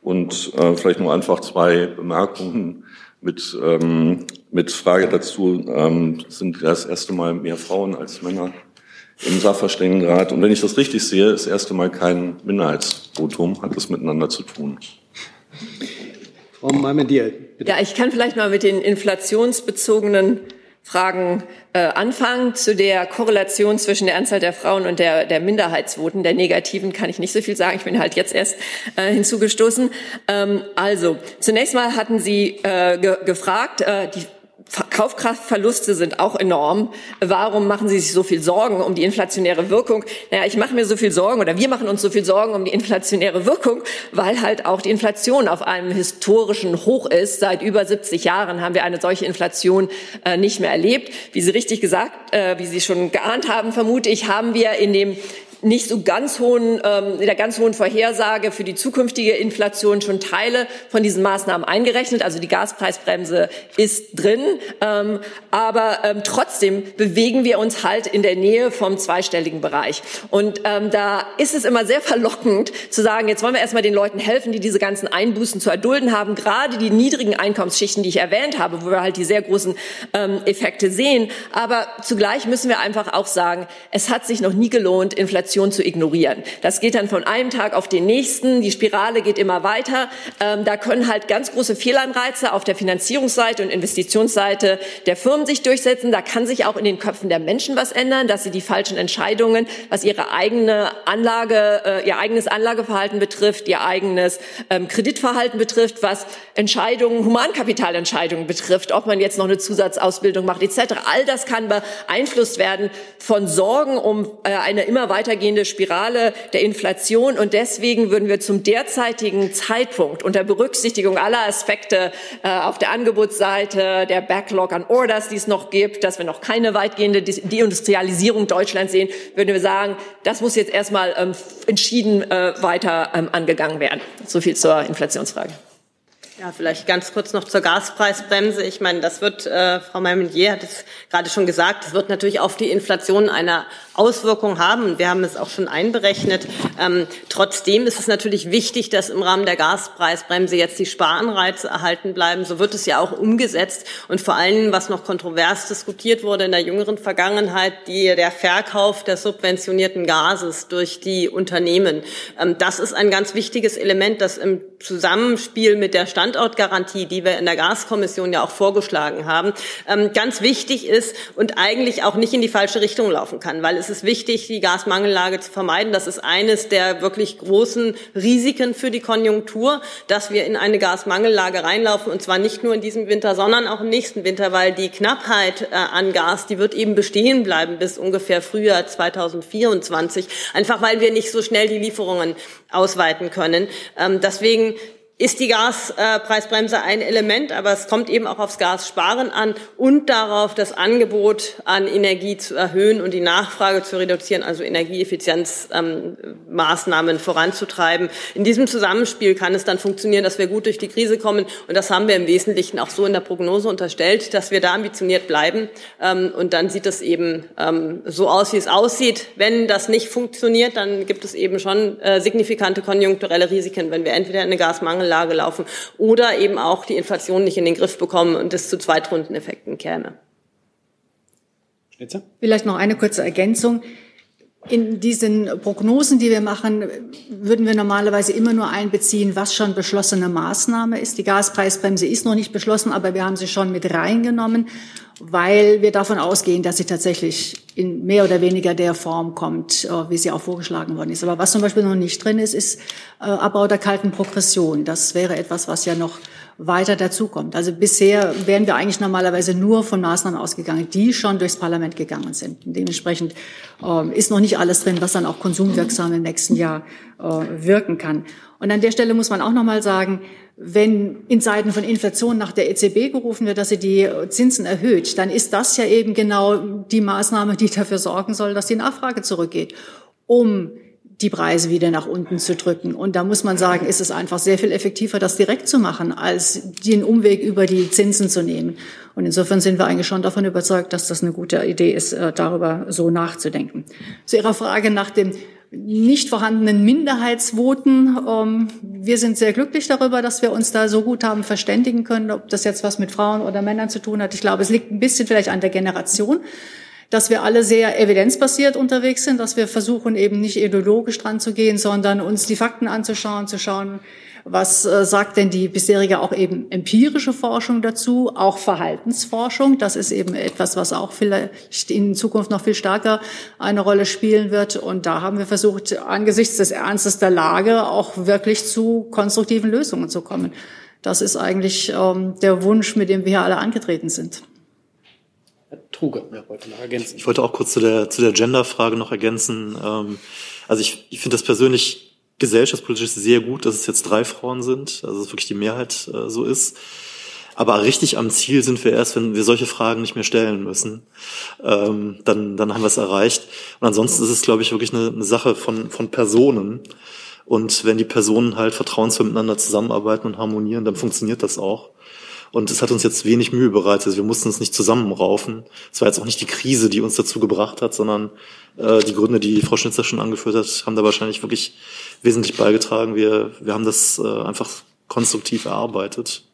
Und äh, vielleicht nur einfach zwei Bemerkungen mit, ähm, mit Frage dazu. Ähm, sind das erste Mal mehr Frauen als Männer im Sachverständigenrat? Und wenn ich das richtig sehe, ist das erste Mal kein Minderheitsvotum, hat das miteinander zu tun. Frau Malmendier, bitte. Ja, ich kann vielleicht mal mit den inflationsbezogenen Fragen äh, anfangen. Zu der Korrelation zwischen der Anzahl der Frauen und der, der Minderheitsvoten, der negativen, kann ich nicht so viel sagen. Ich bin halt jetzt erst äh, hinzugestoßen. Ähm, also, zunächst mal hatten Sie äh, ge gefragt, äh, die Kaufkraftverluste sind auch enorm. Warum machen Sie sich so viel Sorgen um die inflationäre Wirkung? Naja, ich mache mir so viel Sorgen oder wir machen uns so viel Sorgen um die inflationäre Wirkung, weil halt auch die Inflation auf einem historischen Hoch ist. Seit über 70 Jahren haben wir eine solche Inflation äh, nicht mehr erlebt. Wie Sie richtig gesagt, äh, wie Sie schon geahnt haben, vermute ich, haben wir in dem nicht so ganz hohen, ähm, in der ganz hohen Vorhersage für die zukünftige Inflation schon Teile von diesen Maßnahmen eingerechnet. Also die Gaspreisbremse ist drin, ähm, aber ähm, trotzdem bewegen wir uns halt in der Nähe vom zweistelligen Bereich. Und ähm, da ist es immer sehr verlockend zu sagen, jetzt wollen wir erstmal den Leuten helfen, die diese ganzen Einbußen zu erdulden haben, gerade die niedrigen Einkommensschichten, die ich erwähnt habe, wo wir halt die sehr großen ähm, Effekte sehen. Aber zugleich müssen wir einfach auch sagen, es hat sich noch nie gelohnt, Inflation Inflation zu ignorieren. Das geht dann von einem Tag auf den nächsten. Die Spirale geht immer weiter. Ähm, da können halt ganz große Fehlanreize auf der Finanzierungsseite und Investitionsseite der Firmen sich durchsetzen. Da kann sich auch in den Köpfen der Menschen was ändern, dass sie die falschen Entscheidungen, was ihre eigene Anlage, äh, ihr eigenes Anlageverhalten betrifft, ihr eigenes ähm, Kreditverhalten betrifft, was Entscheidungen, Humankapitalentscheidungen betrifft, ob man jetzt noch eine Zusatzausbildung macht etc. All das kann beeinflusst werden von Sorgen um äh, eine immer weiter weitergehende Spirale der Inflation. Und deswegen würden wir zum derzeitigen Zeitpunkt unter Berücksichtigung aller Aspekte äh, auf der Angebotsseite, der Backlog an Orders, die es noch gibt, dass wir noch keine weitgehende Deindustrialisierung Deutschlands sehen, würden wir sagen, das muss jetzt erstmal ähm, entschieden äh, weiter ähm, angegangen werden. So viel zur Inflationsfrage. Ja, vielleicht ganz kurz noch zur Gaspreisbremse. Ich meine, das wird, äh, Frau Malmenier hat es gerade schon gesagt, es wird natürlich auf die Inflation eine Auswirkung haben. Wir haben es auch schon einberechnet. Ähm, trotzdem ist es natürlich wichtig, dass im Rahmen der Gaspreisbremse jetzt die Sparanreize erhalten bleiben. So wird es ja auch umgesetzt. Und vor allem, was noch kontrovers diskutiert wurde in der jüngeren Vergangenheit, die, der Verkauf des subventionierten Gases durch die Unternehmen. Ähm, das ist ein ganz wichtiges Element, das im Zusammenspiel mit der Standortgarantie, die wir in der Gaskommission ja auch vorgeschlagen haben, ähm, ganz wichtig ist und eigentlich auch nicht in die falsche Richtung laufen kann, weil es ist wichtig, die Gasmangellage zu vermeiden. Das ist eines der wirklich großen Risiken für die Konjunktur, dass wir in eine Gasmangellage reinlaufen und zwar nicht nur in diesem Winter, sondern auch im nächsten Winter, weil die Knappheit äh, an Gas, die wird eben bestehen bleiben bis ungefähr Frühjahr 2024, einfach weil wir nicht so schnell die Lieferungen ausweiten können. Ähm, deswegen ist die Gaspreisbremse ein Element, aber es kommt eben auch aufs Gassparen an und darauf, das Angebot an Energie zu erhöhen und die Nachfrage zu reduzieren, also Energieeffizienzmaßnahmen ähm, voranzutreiben. In diesem Zusammenspiel kann es dann funktionieren, dass wir gut durch die Krise kommen und das haben wir im Wesentlichen auch so in der Prognose unterstellt, dass wir da ambitioniert bleiben ähm, und dann sieht es eben ähm, so aus, wie es aussieht. Wenn das nicht funktioniert, dann gibt es eben schon äh, signifikante konjunkturelle Risiken, wenn wir entweder eine Gasmangel Lage laufen oder eben auch die Inflation nicht in den Griff bekommen und es zu Zweitrundeneffekten käme. Vielleicht noch eine kurze Ergänzung. In diesen Prognosen, die wir machen, würden wir normalerweise immer nur einbeziehen, was schon beschlossene Maßnahme ist. Die Gaspreisbremse ist noch nicht beschlossen, aber wir haben sie schon mit reingenommen weil wir davon ausgehen, dass sie tatsächlich in mehr oder weniger der Form kommt, äh, wie sie auch vorgeschlagen worden ist. Aber was zum Beispiel noch nicht drin ist, ist äh, Abbau der kalten Progression. Das wäre etwas, was ja noch weiter dazukommt. Also bisher wären wir eigentlich normalerweise nur von Maßnahmen ausgegangen, die schon durchs Parlament gegangen sind. Dementsprechend äh, ist noch nicht alles drin, was dann auch konsumwirksam im nächsten Jahr wirken kann. Und an der Stelle muss man auch noch mal sagen, wenn in Zeiten von Inflation nach der EZB gerufen wird, dass sie die Zinsen erhöht, dann ist das ja eben genau die Maßnahme, die dafür sorgen soll, dass die Nachfrage zurückgeht, um die Preise wieder nach unten zu drücken. Und da muss man sagen, ist es einfach sehr viel effektiver, das direkt zu machen, als den Umweg über die Zinsen zu nehmen. Und insofern sind wir eigentlich schon davon überzeugt, dass das eine gute Idee ist, äh, darüber so nachzudenken. Zu Ihrer Frage nach dem nicht vorhandenen Minderheitsvoten. Ähm, wir sind sehr glücklich darüber, dass wir uns da so gut haben verständigen können, ob das jetzt was mit Frauen oder Männern zu tun hat. Ich glaube, es liegt ein bisschen vielleicht an der Generation, dass wir alle sehr evidenzbasiert unterwegs sind, dass wir versuchen, eben nicht ideologisch dran zu gehen, sondern uns die Fakten anzuschauen, zu schauen, was äh, sagt denn die bisherige auch eben empirische Forschung dazu, auch Verhaltensforschung? Das ist eben etwas, was auch vielleicht in Zukunft noch viel stärker eine Rolle spielen wird. Und da haben wir versucht, angesichts des Ernstes der Lage auch wirklich zu konstruktiven Lösungen zu kommen. Das ist eigentlich ähm, der Wunsch, mit dem wir hier alle angetreten sind. Herr Truge, ja, wollte noch ergänzen. Ich wollte auch kurz zu der, zu der Gender-Frage noch ergänzen. Ähm, also ich, ich finde das persönlich gesellschaftspolitisch sehr gut, dass es jetzt drei Frauen sind, also dass wirklich die Mehrheit äh, so ist. Aber richtig am Ziel sind wir erst, wenn wir solche Fragen nicht mehr stellen müssen. Ähm, dann, dann haben wir es erreicht. Und ansonsten ist es, glaube ich, wirklich eine, eine Sache von, von Personen. Und wenn die Personen halt vertrauensvoll miteinander zusammenarbeiten und harmonieren, dann funktioniert das auch. Und es hat uns jetzt wenig Mühe bereitet. Also wir mussten uns nicht zusammenraufen. Es war jetzt auch nicht die Krise, die uns dazu gebracht hat, sondern äh, die Gründe, die Frau Schnitzer schon angeführt hat, haben da wahrscheinlich wirklich wesentlich beigetragen. Wir, wir haben das äh, einfach konstruktiv erarbeitet.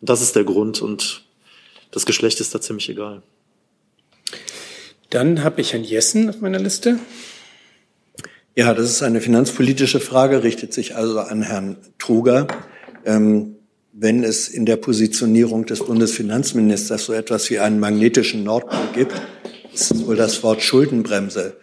Und das ist der Grund und das Geschlecht ist da ziemlich egal. Dann habe ich Herrn Jessen auf meiner Liste. Ja, das ist eine finanzpolitische Frage, richtet sich also an Herrn Truger. Ähm, wenn es in der Positionierung des Bundesfinanzministers so etwas wie einen magnetischen Nordpol gibt, ist wohl das Wort Schuldenbremse.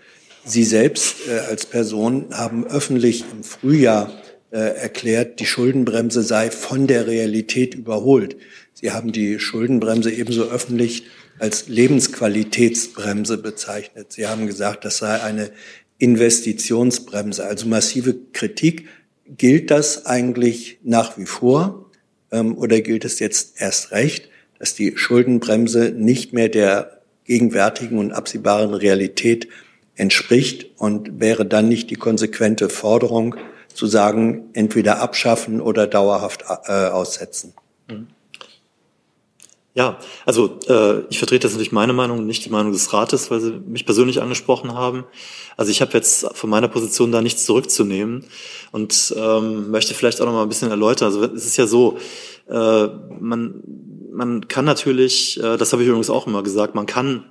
Sie selbst äh, als Person haben öffentlich im Frühjahr äh, erklärt, die Schuldenbremse sei von der Realität überholt. Sie haben die Schuldenbremse ebenso öffentlich als Lebensqualitätsbremse bezeichnet. Sie haben gesagt, das sei eine Investitionsbremse, also massive Kritik. Gilt das eigentlich nach wie vor? Ähm, oder gilt es jetzt erst recht, dass die Schuldenbremse nicht mehr der gegenwärtigen und absehbaren Realität entspricht und wäre dann nicht die konsequente Forderung zu sagen, entweder abschaffen oder dauerhaft äh, aussetzen? Ja, also äh, ich vertrete jetzt natürlich meine Meinung, nicht die Meinung des Rates, weil Sie mich persönlich angesprochen haben. Also ich habe jetzt von meiner Position da nichts zurückzunehmen und ähm, möchte vielleicht auch noch mal ein bisschen erläutern. Also es ist ja so, äh, man man kann natürlich, äh, das habe ich übrigens auch immer gesagt, man kann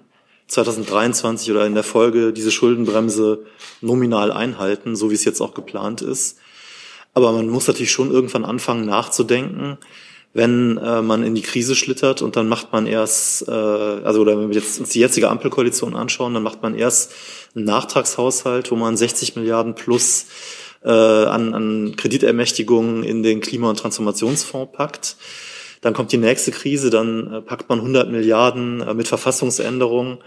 2023 oder in der Folge diese Schuldenbremse nominal einhalten, so wie es jetzt auch geplant ist. Aber man muss natürlich schon irgendwann anfangen nachzudenken wenn äh, man in die Krise schlittert und dann macht man erst, äh, also oder wenn wir jetzt uns die jetzige Ampelkoalition anschauen, dann macht man erst einen Nachtragshaushalt, wo man 60 Milliarden plus äh, an, an Kreditermächtigungen in den Klima- und Transformationsfonds packt. Dann kommt die nächste Krise, dann äh, packt man 100 Milliarden äh, mit Verfassungsänderungen,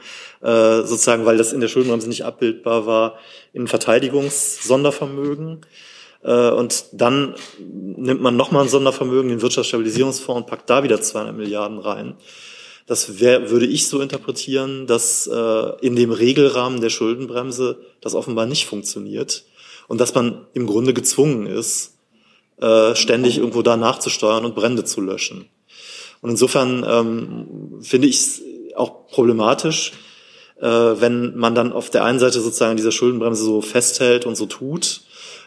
äh, sozusagen, weil das in der Schuldenbremse nicht abbildbar war, in Verteidigungssondervermögen. Äh, und dann nimmt man nochmal ein Sondervermögen, den Wirtschaftsstabilisierungsfonds, und packt da wieder 200 Milliarden rein. Das wär, würde ich so interpretieren, dass äh, in dem Regelrahmen der Schuldenbremse das offenbar nicht funktioniert und dass man im Grunde gezwungen ist, äh, ständig irgendwo da nachzusteuern und Brände zu löschen. Und insofern ähm, finde ich es auch problematisch, äh, wenn man dann auf der einen Seite sozusagen dieser Schuldenbremse so festhält und so tut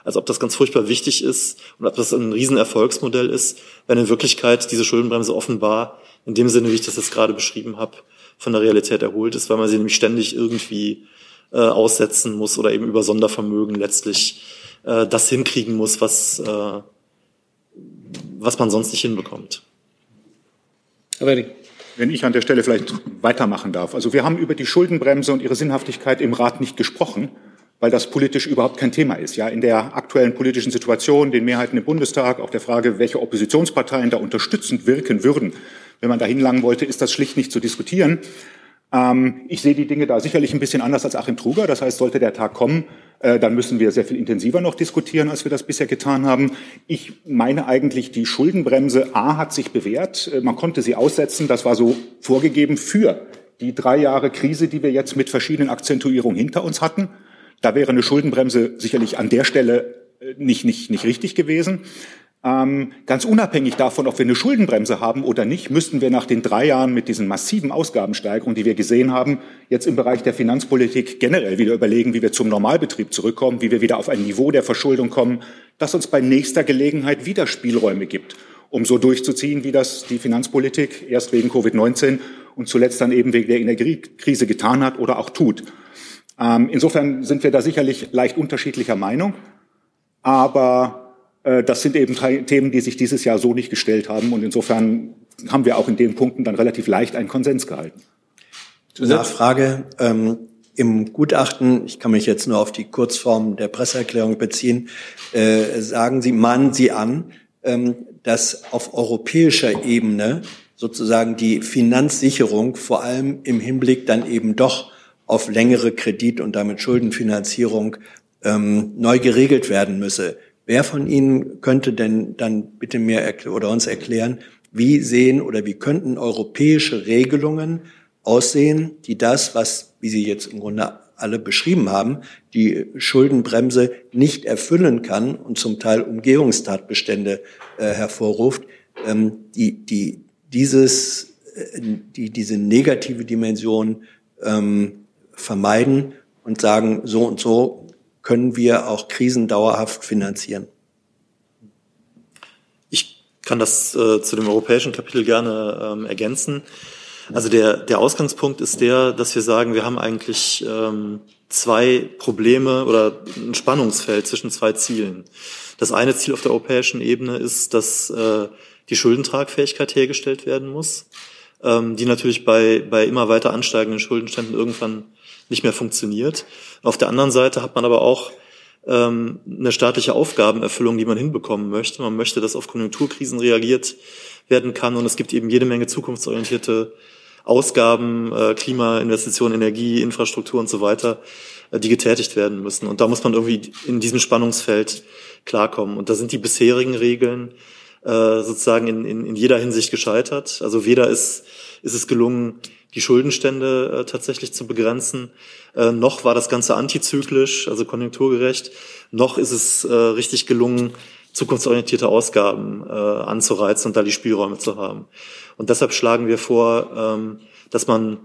als ob das ganz furchtbar wichtig ist und ob das ein Riesenerfolgsmodell ist, wenn in Wirklichkeit diese Schuldenbremse offenbar in dem Sinne, wie ich das jetzt gerade beschrieben habe, von der Realität erholt ist, weil man sie nämlich ständig irgendwie äh, aussetzen muss oder eben über Sondervermögen letztlich äh, das hinkriegen muss, was, äh, was man sonst nicht hinbekommt. Wenn ich an der Stelle vielleicht weitermachen darf. Also wir haben über die Schuldenbremse und ihre Sinnhaftigkeit im Rat nicht gesprochen weil das politisch überhaupt kein Thema ist. Ja, in der aktuellen politischen Situation, den Mehrheiten im Bundestag, auch der Frage, welche Oppositionsparteien da unterstützend wirken würden, wenn man da hinlangen wollte, ist das schlicht nicht zu diskutieren. Ähm, ich sehe die Dinge da sicherlich ein bisschen anders als Achim Truger. Das heißt, sollte der Tag kommen, äh, dann müssen wir sehr viel intensiver noch diskutieren, als wir das bisher getan haben. Ich meine eigentlich, die Schuldenbremse A hat sich bewährt. Äh, man konnte sie aussetzen. Das war so vorgegeben für die drei Jahre Krise, die wir jetzt mit verschiedenen Akzentuierungen hinter uns hatten. Da wäre eine Schuldenbremse sicherlich an der Stelle äh, nicht, nicht, nicht richtig gewesen. Ähm, ganz unabhängig davon, ob wir eine Schuldenbremse haben oder nicht, müssten wir nach den drei Jahren mit diesen massiven Ausgabensteigerungen, die wir gesehen haben, jetzt im Bereich der Finanzpolitik generell wieder überlegen, wie wir zum Normalbetrieb zurückkommen, wie wir wieder auf ein Niveau der Verschuldung kommen, das uns bei nächster Gelegenheit wieder Spielräume gibt, um so durchzuziehen, wie das die Finanzpolitik erst wegen Covid-19 und zuletzt dann eben wegen der Energiekrise getan hat oder auch tut. Ähm, insofern sind wir da sicherlich leicht unterschiedlicher Meinung, aber äh, das sind eben Themen, die sich dieses Jahr so nicht gestellt haben. Und insofern haben wir auch in den Punkten dann relativ leicht einen Konsens gehalten. Nachfrage. Ähm, Im Gutachten, ich kann mich jetzt nur auf die Kurzform der Presseerklärung beziehen, äh, sagen Sie, mahnen Sie an, ähm, dass auf europäischer Ebene sozusagen die Finanzsicherung vor allem im Hinblick dann eben doch auf längere Kredit- und damit Schuldenfinanzierung ähm, neu geregelt werden müsse. Wer von Ihnen könnte denn dann bitte mir oder uns erklären, wie sehen oder wie könnten europäische Regelungen aussehen, die das, was, wie Sie jetzt im Grunde alle beschrieben haben, die Schuldenbremse nicht erfüllen kann und zum Teil Umgehungstatbestände äh, hervorruft, ähm, die, die dieses, äh, die diese negative Dimension ähm, vermeiden und sagen, so und so können wir auch Krisen dauerhaft finanzieren. Ich kann das äh, zu dem europäischen Kapitel gerne ähm, ergänzen. Also der, der Ausgangspunkt ist der, dass wir sagen, wir haben eigentlich ähm, zwei Probleme oder ein Spannungsfeld zwischen zwei Zielen. Das eine Ziel auf der europäischen Ebene ist, dass äh, die Schuldentragfähigkeit hergestellt werden muss, ähm, die natürlich bei, bei immer weiter ansteigenden Schuldenständen irgendwann nicht mehr funktioniert. Auf der anderen Seite hat man aber auch ähm, eine staatliche Aufgabenerfüllung, die man hinbekommen möchte. Man möchte, dass auf Konjunkturkrisen reagiert werden kann und es gibt eben jede Menge zukunftsorientierte Ausgaben, äh, Klima, Investitionen, Energie, Infrastruktur und so weiter, äh, die getätigt werden müssen. Und da muss man irgendwie in diesem Spannungsfeld klarkommen. Und da sind die bisherigen Regeln äh, sozusagen in, in, in jeder Hinsicht gescheitert. Also weder ist, ist es gelungen, die Schuldenstände äh, tatsächlich zu begrenzen. Äh, noch war das Ganze antizyklisch, also konjunkturgerecht. Noch ist es äh, richtig gelungen, zukunftsorientierte Ausgaben äh, anzureizen und da die Spielräume zu haben. Und deshalb schlagen wir vor, ähm, dass man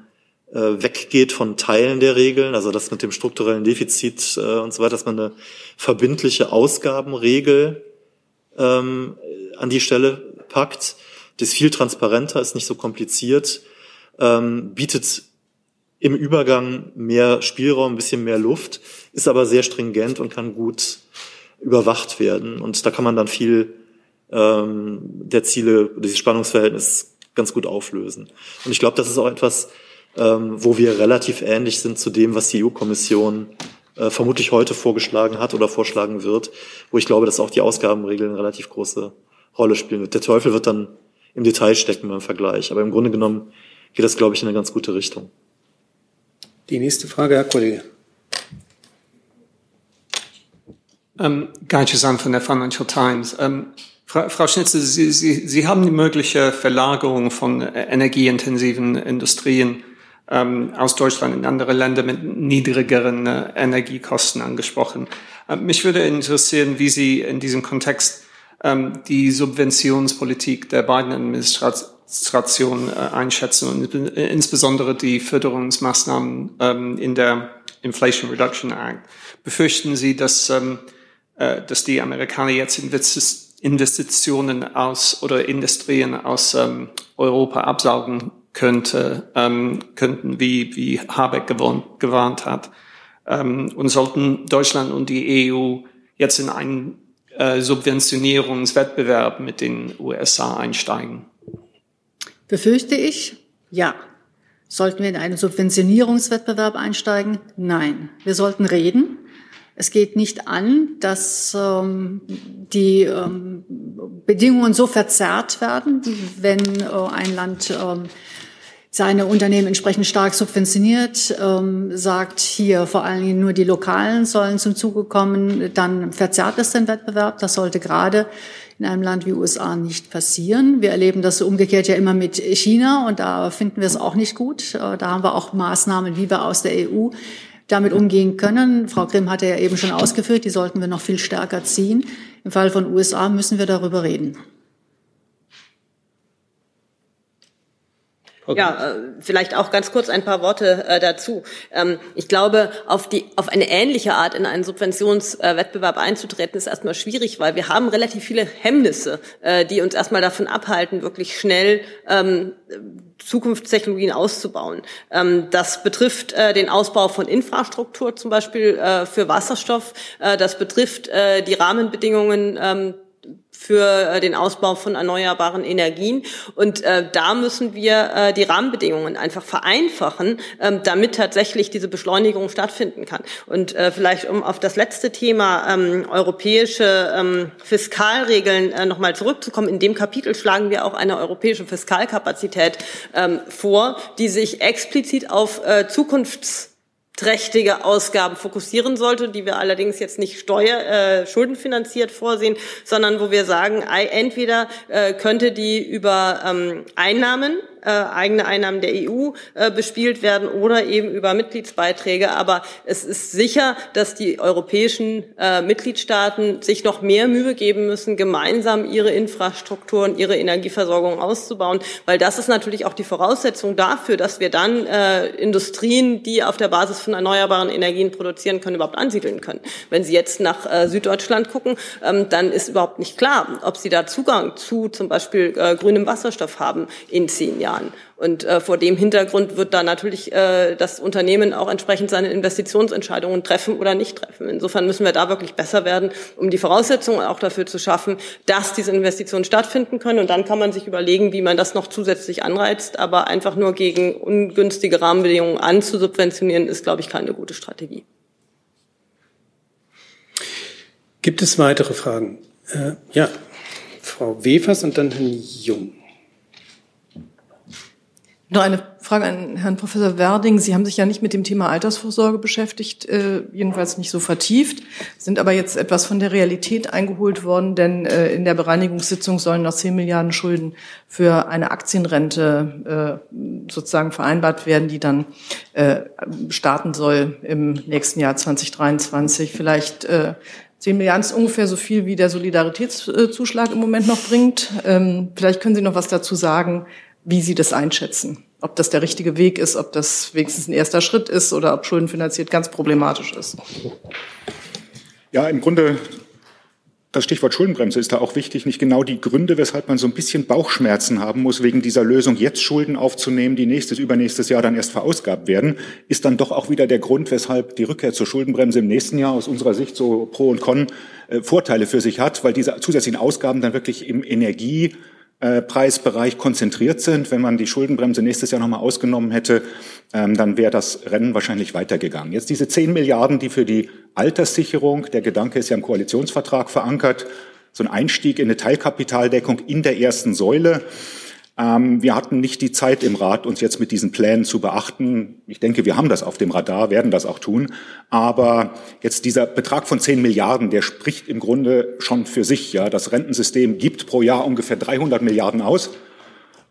äh, weggeht von Teilen der Regeln, also das mit dem strukturellen Defizit äh, und so weiter, dass man eine verbindliche Ausgabenregel ähm, an die Stelle packt. Das ist viel transparenter, ist nicht so kompliziert ähm, bietet im Übergang mehr Spielraum, ein bisschen mehr Luft, ist aber sehr stringent und kann gut überwacht werden. Und da kann man dann viel ähm, der Ziele, dieses Spannungsverhältnis ganz gut auflösen. Und ich glaube, das ist auch etwas, ähm, wo wir relativ ähnlich sind zu dem, was die EU-Kommission äh, vermutlich heute vorgeschlagen hat oder vorschlagen wird, wo ich glaube, dass auch die Ausgabenregeln eine relativ große Rolle spielen wird. Der Teufel wird dann im Detail stecken beim Vergleich. Aber im Grunde genommen geht das, glaube ich, in eine ganz gute Richtung. Die nächste Frage, Herr Kollege. Ähm, Guy Chazan von der Financial Times. Ähm, Frau, Frau Schnitzer, Sie, Sie, Sie haben die mögliche Verlagerung von energieintensiven Industrien ähm, aus Deutschland in andere Länder mit niedrigeren äh, Energiekosten angesprochen. Äh, mich würde interessieren, wie Sie in diesem Kontext ähm, die Subventionspolitik der beiden Administrationen Administration äh, einschätzen und insbesondere die Förderungsmaßnahmen ähm, in der Inflation Reduction Act. Befürchten Sie, dass, ähm, äh, dass die Amerikaner jetzt Investitionen aus oder Industrien aus ähm, Europa absaugen könnte, ähm, könnten, wie, wie Habeck gewarnt, gewarnt hat? Ähm, und sollten Deutschland und die EU jetzt in einen äh, Subventionierungswettbewerb mit den USA einsteigen? Befürchte ich? Ja. Sollten wir in einen Subventionierungswettbewerb einsteigen? Nein. Wir sollten reden. Es geht nicht an, dass ähm, die ähm, Bedingungen so verzerrt werden, wenn äh, ein Land ähm, seine Unternehmen entsprechend stark subventioniert, ähm, sagt hier vor allen Dingen nur die Lokalen sollen zum Zuge kommen, dann verzerrt es den Wettbewerb. Das sollte gerade in einem Land wie USA nicht passieren. Wir erleben das umgekehrt ja immer mit China und da finden wir es auch nicht gut. Äh, da haben wir auch Maßnahmen, wie wir aus der EU damit umgehen können. Frau Grimm hatte ja eben schon ausgeführt, die sollten wir noch viel stärker ziehen. Im Fall von USA müssen wir darüber reden. Okay. Ja, äh, vielleicht auch ganz kurz ein paar Worte äh, dazu. Ähm, ich glaube, auf, die, auf eine ähnliche Art in einen Subventionswettbewerb einzutreten, ist erstmal schwierig, weil wir haben relativ viele Hemmnisse, äh, die uns erstmal davon abhalten, wirklich schnell ähm, Zukunftstechnologien auszubauen. Ähm, das betrifft äh, den Ausbau von Infrastruktur, zum Beispiel äh, für Wasserstoff. Äh, das betrifft äh, die Rahmenbedingungen für äh, den Ausbau von erneuerbaren Energien. Und äh, da müssen wir äh, die Rahmenbedingungen einfach vereinfachen, ähm, damit tatsächlich diese Beschleunigung stattfinden kann. Und äh, vielleicht um auf das letzte Thema ähm, europäische ähm, Fiskalregeln äh, nochmal zurückzukommen. In dem Kapitel schlagen wir auch eine europäische Fiskalkapazität ähm, vor, die sich explizit auf äh, Zukunfts trächtige Ausgaben fokussieren sollte, die wir allerdings jetzt nicht steuer äh, schuldenfinanziert vorsehen, sondern wo wir sagen, entweder äh, könnte die über ähm, Einnahmen äh, eigene Einnahmen der EU äh, bespielt werden oder eben über Mitgliedsbeiträge. Aber es ist sicher, dass die europäischen äh, Mitgliedstaaten sich noch mehr Mühe geben müssen, gemeinsam ihre Infrastruktur und ihre Energieversorgung auszubauen, weil das ist natürlich auch die Voraussetzung dafür, dass wir dann äh, Industrien, die auf der Basis von erneuerbaren Energien produzieren können, überhaupt ansiedeln können. Wenn Sie jetzt nach äh, Süddeutschland gucken, ähm, dann ist überhaupt nicht klar, ob Sie da Zugang zu zum Beispiel äh, grünem Wasserstoff haben in zehn Jahren. Jahren. Und äh, vor dem Hintergrund wird da natürlich äh, das Unternehmen auch entsprechend seine Investitionsentscheidungen treffen oder nicht treffen. Insofern müssen wir da wirklich besser werden, um die Voraussetzungen auch dafür zu schaffen, dass diese Investitionen stattfinden können. Und dann kann man sich überlegen, wie man das noch zusätzlich anreizt. Aber einfach nur gegen ungünstige Rahmenbedingungen anzusubventionieren, ist, glaube ich, keine gute Strategie. Gibt es weitere Fragen? Äh, ja, Frau Wefers und dann Herrn Jung. Noch eine Frage an Herrn Professor Werding. Sie haben sich ja nicht mit dem Thema Altersvorsorge beschäftigt, äh, jedenfalls nicht so vertieft, sind aber jetzt etwas von der Realität eingeholt worden, denn äh, in der Bereinigungssitzung sollen noch 10 Milliarden Schulden für eine Aktienrente äh, sozusagen vereinbart werden, die dann starten soll im nächsten Jahr 2023. Vielleicht äh, 10 Milliarden ist ungefähr so viel, wie der Solidaritätszuschlag im Moment noch bringt. Ähm, vielleicht können Sie noch was dazu sagen, wie Sie das einschätzen. Ob das der richtige Weg ist, ob das wenigstens ein erster Schritt ist oder ob schuldenfinanziert ganz problematisch ist. Ja, im Grunde das Stichwort Schuldenbremse ist da auch wichtig, nicht genau die Gründe, weshalb man so ein bisschen Bauchschmerzen haben muss, wegen dieser Lösung jetzt Schulden aufzunehmen, die nächstes, übernächstes Jahr dann erst verausgabt werden, ist dann doch auch wieder der Grund, weshalb die Rückkehr zur Schuldenbremse im nächsten Jahr aus unserer Sicht so Pro und Con äh, Vorteile für sich hat, weil diese zusätzlichen Ausgaben dann wirklich im Energie Preisbereich konzentriert sind. Wenn man die Schuldenbremse nächstes Jahr nochmal ausgenommen hätte, ähm, dann wäre das Rennen wahrscheinlich weitergegangen. Jetzt diese 10 Milliarden, die für die Alterssicherung, der Gedanke ist ja im Koalitionsvertrag verankert, so ein Einstieg in eine Teilkapitaldeckung in der ersten Säule. Ähm, wir hatten nicht die Zeit im Rat, uns jetzt mit diesen Plänen zu beachten. Ich denke, wir haben das auf dem Radar, werden das auch tun. Aber jetzt dieser Betrag von 10 Milliarden, der spricht im Grunde schon für sich. Ja, das Rentensystem gibt pro Jahr ungefähr 300 Milliarden aus.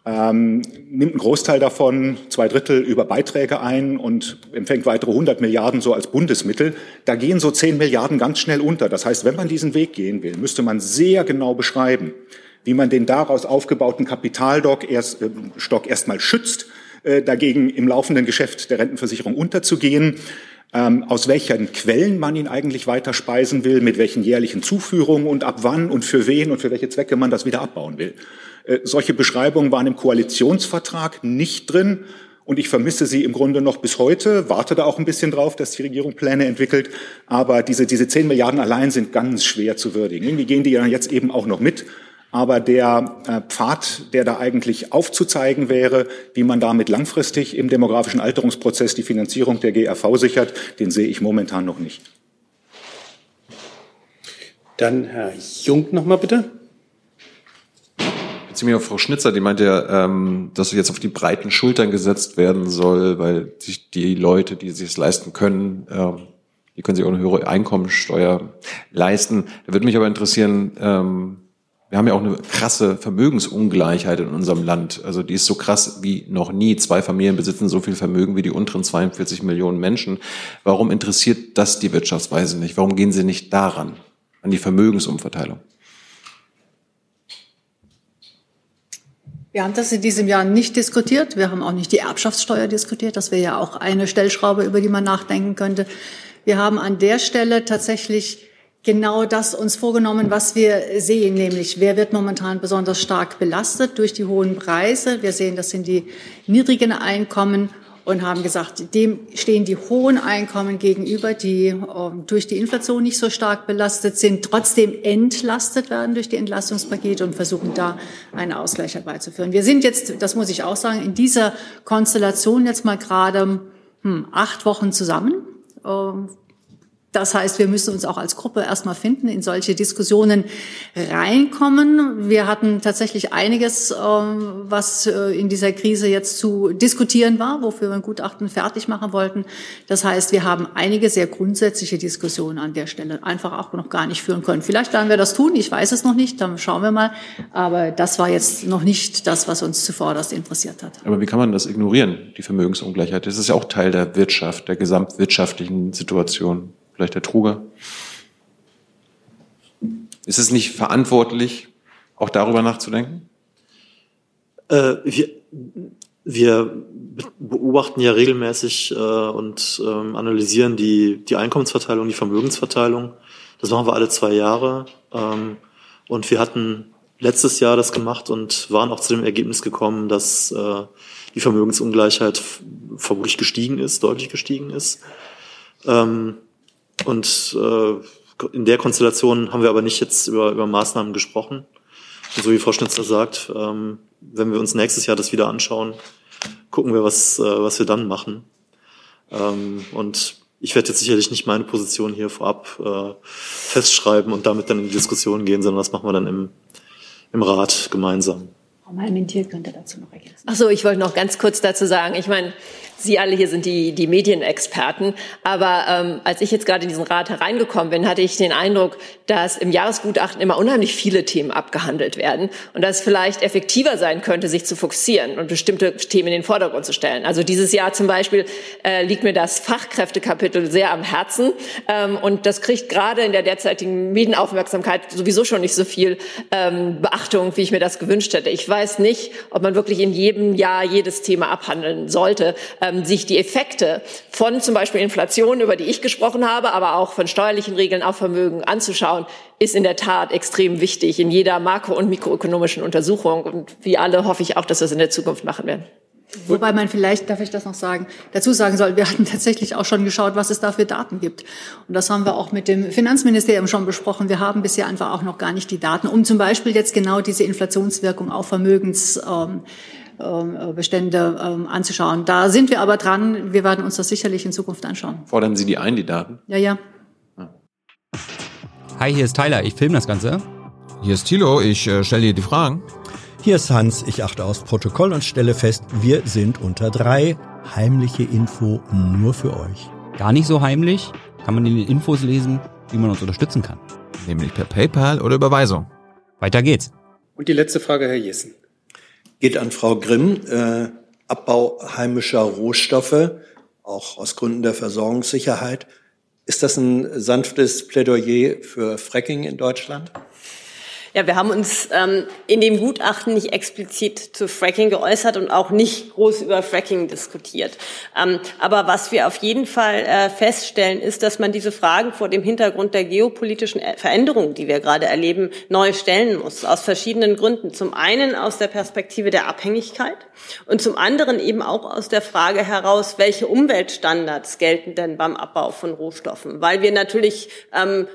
Ähm, nimmt einen Großteil davon, zwei Drittel über Beiträge ein und empfängt weitere 100 Milliarden so als Bundesmittel. Da gehen so 10 Milliarden ganz schnell unter. Das heißt, wenn man diesen Weg gehen will, müsste man sehr genau beschreiben, wie man den daraus aufgebauten Kapitalstock erst, äh, Stock erstmal schützt, äh, dagegen im laufenden Geschäft der Rentenversicherung unterzugehen, ähm, aus welchen Quellen man ihn eigentlich weiter speisen will, mit welchen jährlichen Zuführungen und ab wann und für wen und für welche Zwecke man das wieder abbauen will. Äh, solche Beschreibungen waren im Koalitionsvertrag nicht drin. Und ich vermisse sie im Grunde noch bis heute, warte da auch ein bisschen drauf, dass die Regierung Pläne entwickelt. Aber diese, diese 10 Milliarden allein sind ganz schwer zu würdigen. Irgendwie gehen die ja jetzt eben auch noch mit. Aber der äh, Pfad, der da eigentlich aufzuzeigen wäre, wie man damit langfristig im demografischen Alterungsprozess die Finanzierung der GRV sichert, den sehe ich momentan noch nicht. Dann Herr Jung noch mal bitte. beziehe mich auf Frau Schnitzer, die meinte ja, ähm, dass jetzt auf die breiten Schultern gesetzt werden soll, weil sich die Leute, die sich es leisten können, ähm, die können sich auch eine höhere Einkommensteuer leisten. Da würde mich aber interessieren, ähm, Wir haben ja auch eine krasse Vermögensungleichheit in unserem Land. Also die ist so krass wie noch nie. Zwei Familien besitzen so viel Vermögen wie die unteren 42 Millionen Menschen. Warum interessiert das die Wirtschaftsweise nicht? Warum gehen Sie nicht daran, an die Vermögensumverteilung? Wir haben das in diesem Jahr nicht diskutiert. Wir haben auch nicht die Erbschaftssteuer diskutiert. Das wäre ja auch eine Stellschraube, über die man nachdenken könnte. Wir haben an der Stelle tatsächlich genau das uns vorgenommen, was wir sehen, nämlich wer wird momentan besonders stark belastet durch die hohen Preise. Wir sehen, das sind die niedrigen Einkommen und haben gesagt, dem stehen die hohen Einkommen gegenüber, die äh, durch die Inflation nicht so stark belastet sind, trotzdem entlastet werden durch die Entlastungspakete und versuchen da einen Ausgleich herbeizuführen. Wir sind jetzt, das muss ich auch sagen, in dieser Konstellation jetzt mal gerade hm, acht Wochen zusammen. Das heißt, wir müssen uns auch als Gruppe erstmal finden, in solche Diskussionen reinkommen. Wir hatten tatsächlich einiges, ähm, was äh, in dieser Krise jetzt zu diskutieren war, wofür wir ein Gutachten fertig machen wollten. Das heißt, wir haben einige sehr grundsätzliche Diskussionen an der Stelle einfach auch noch gar nicht führen können. Vielleicht werden wir das tun, ich weiß es noch nicht, dann schauen wir mal. Aber das war jetzt noch nicht das, was uns zuvorderst interessiert hat. Aber wie kann man das ignorieren, die Vermögensungleichheit? Das ist ja auch Teil der Wirtschaft, der gesamtwirtschaftlichen Situation. Vielleicht der Truger. Ist es nicht verantwortlich, auch darüber nachzudenken? Äh, wir, wir beobachten ja regelmäßig äh, und ähm, analysieren die, die Einkommensverteilung, die Vermögensverteilung. Das machen wir alle zwei Jahre. Ähm, und wir hatten letztes Jahr das gemacht und waren auch zu dem Ergebnis gekommen, dass äh, die Vermögensungleichheit vermutlich gestiegen ist, deutlich gestiegen ist. Ähm, und äh, in der Konstellation haben wir aber nicht jetzt über, über Maßnahmen gesprochen. Und so wie Frau Schnitzler sagt, ähm, wenn wir uns nächstes Jahr das wieder anschauen, gucken wir, was, äh, was wir dann machen. Ähm, und ich werde jetzt sicherlich nicht meine Position hier vorab äh, festschreiben und damit dann in die Diskussion gehen, sondern das machen wir dann im, im Rat gemeinsam. Frau Malmentier könnte dazu noch ergänzen. Ach so, ich wollte noch ganz kurz dazu sagen. Ich meine, Sie alle hier sind die, die Medienexperten. Aber ähm, als ich jetzt gerade in diesen Rat hereingekommen bin, hatte ich den Eindruck, dass im Jahresgutachten immer unheimlich viele Themen abgehandelt werden und dass es vielleicht effektiver sein könnte, sich zu fokussieren und bestimmte Themen in den Vordergrund zu stellen. Also dieses Jahr zum Beispiel äh, liegt mir das Fachkräftekapitel sehr am Herzen ähm, und das kriegt gerade in der derzeitigen Medienaufmerksamkeit sowieso schon nicht so viel ähm, Beachtung, wie ich mir das gewünscht hätte. Ich weiß nicht, ob man wirklich in jedem Jahr jedes Thema abhandeln sollte. Ähm, ähm, sich die Effekte von zum Beispiel Inflation, über die ich gesprochen habe, aber auch von steuerlichen Regeln auf Vermögen anzuschauen, ist in der Tat extrem wichtig in jeder makro- und mikroökonomischen Untersuchung. Und wie alle hoffe ich auch, dass wir es in der Zukunft machen werden. Wobei man vielleicht, darf ich das noch sagen, dazu sagen soll, wir hatten tatsächlich auch schon geschaut, was es da für Daten gibt. Und das haben wir auch mit dem Finanzministerium schon besprochen. Wir haben bisher einfach auch noch gar nicht die Daten, um zum Beispiel jetzt genau diese Inflationswirkung auf Vermögens ähm, Bestände ähm, anzuschauen. Da sind wir aber dran. Wir werden uns das sicherlich in Zukunft anschauen. Fordern Sie die ein, die Daten? Ja, ja. Hi, hier ist Tyler. Ich filme das Ganze. Hier ist Thilo. Ich äh, stelle dir die Fragen. Hier ist Hans. Ich achte aufs Protokoll und stelle fest, wir sind unter drei. Heimliche Info nur für euch. Gar nicht so heimlich. Kann man in den Infos lesen, wie man uns unterstützen kann. Nämlich per PayPal oder Überweisung. Weiter geht's. Und die letzte Frage, Herr Jessen geht an Frau Grimm. Äh, Abbau heimischer Rohstoffe, auch aus Gründen der Versorgungssicherheit. Ist das ein sanftes Plädoyer für Fracking in Deutschland? Ja, wir haben uns ähm, in dem Gutachten nicht explizit zu Fracking geäußert und auch nicht groß über Fracking diskutiert. Ähm, aber was wir auf jeden Fall äh, feststellen, ist, dass man diese Fragen vor dem Hintergrund der geopolitischen Veränderungen, die wir gerade erleben, neu stellen muss. Aus verschiedenen Gründen. Zum einen aus der Perspektive der Abhängigkeit und zum anderen eben auch aus der Frage heraus, welche Umweltstandards gelten denn beim Abbau von Rohstoffen? Weil wir natürlich ähm,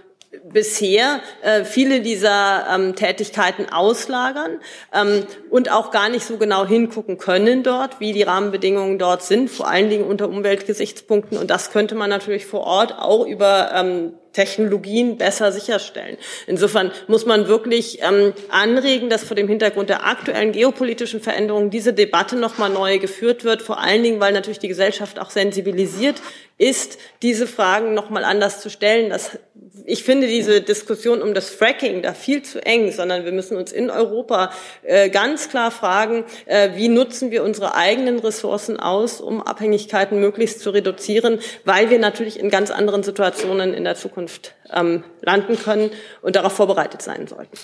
bisher äh, viele dieser ähm, Tätigkeiten auslagern ähm, und auch gar nicht so genau hingucken können dort, wie die Rahmenbedingungen dort sind, vor allen Dingen unter Umweltgesichtspunkten. Und das könnte man natürlich vor Ort auch über ähm, Technologien besser sicherstellen. Insofern muss man wirklich ähm, anregen, dass vor dem Hintergrund der aktuellen geopolitischen Veränderungen diese Debatte noch mal neu geführt wird. Vor allen Dingen, weil natürlich die Gesellschaft auch sensibilisiert ist, diese Fragen noch mal anders zu stellen. Das, ich finde diese Diskussion um das Fracking da viel zu eng, sondern wir müssen uns in Europa äh, ganz klar fragen, äh, wie nutzen wir unsere eigenen Ressourcen aus, um Abhängigkeiten möglichst zu reduzieren, weil wir natürlich in ganz anderen Situationen in der Zukunft ähm, landen können und darauf vorbereitet sein sollten.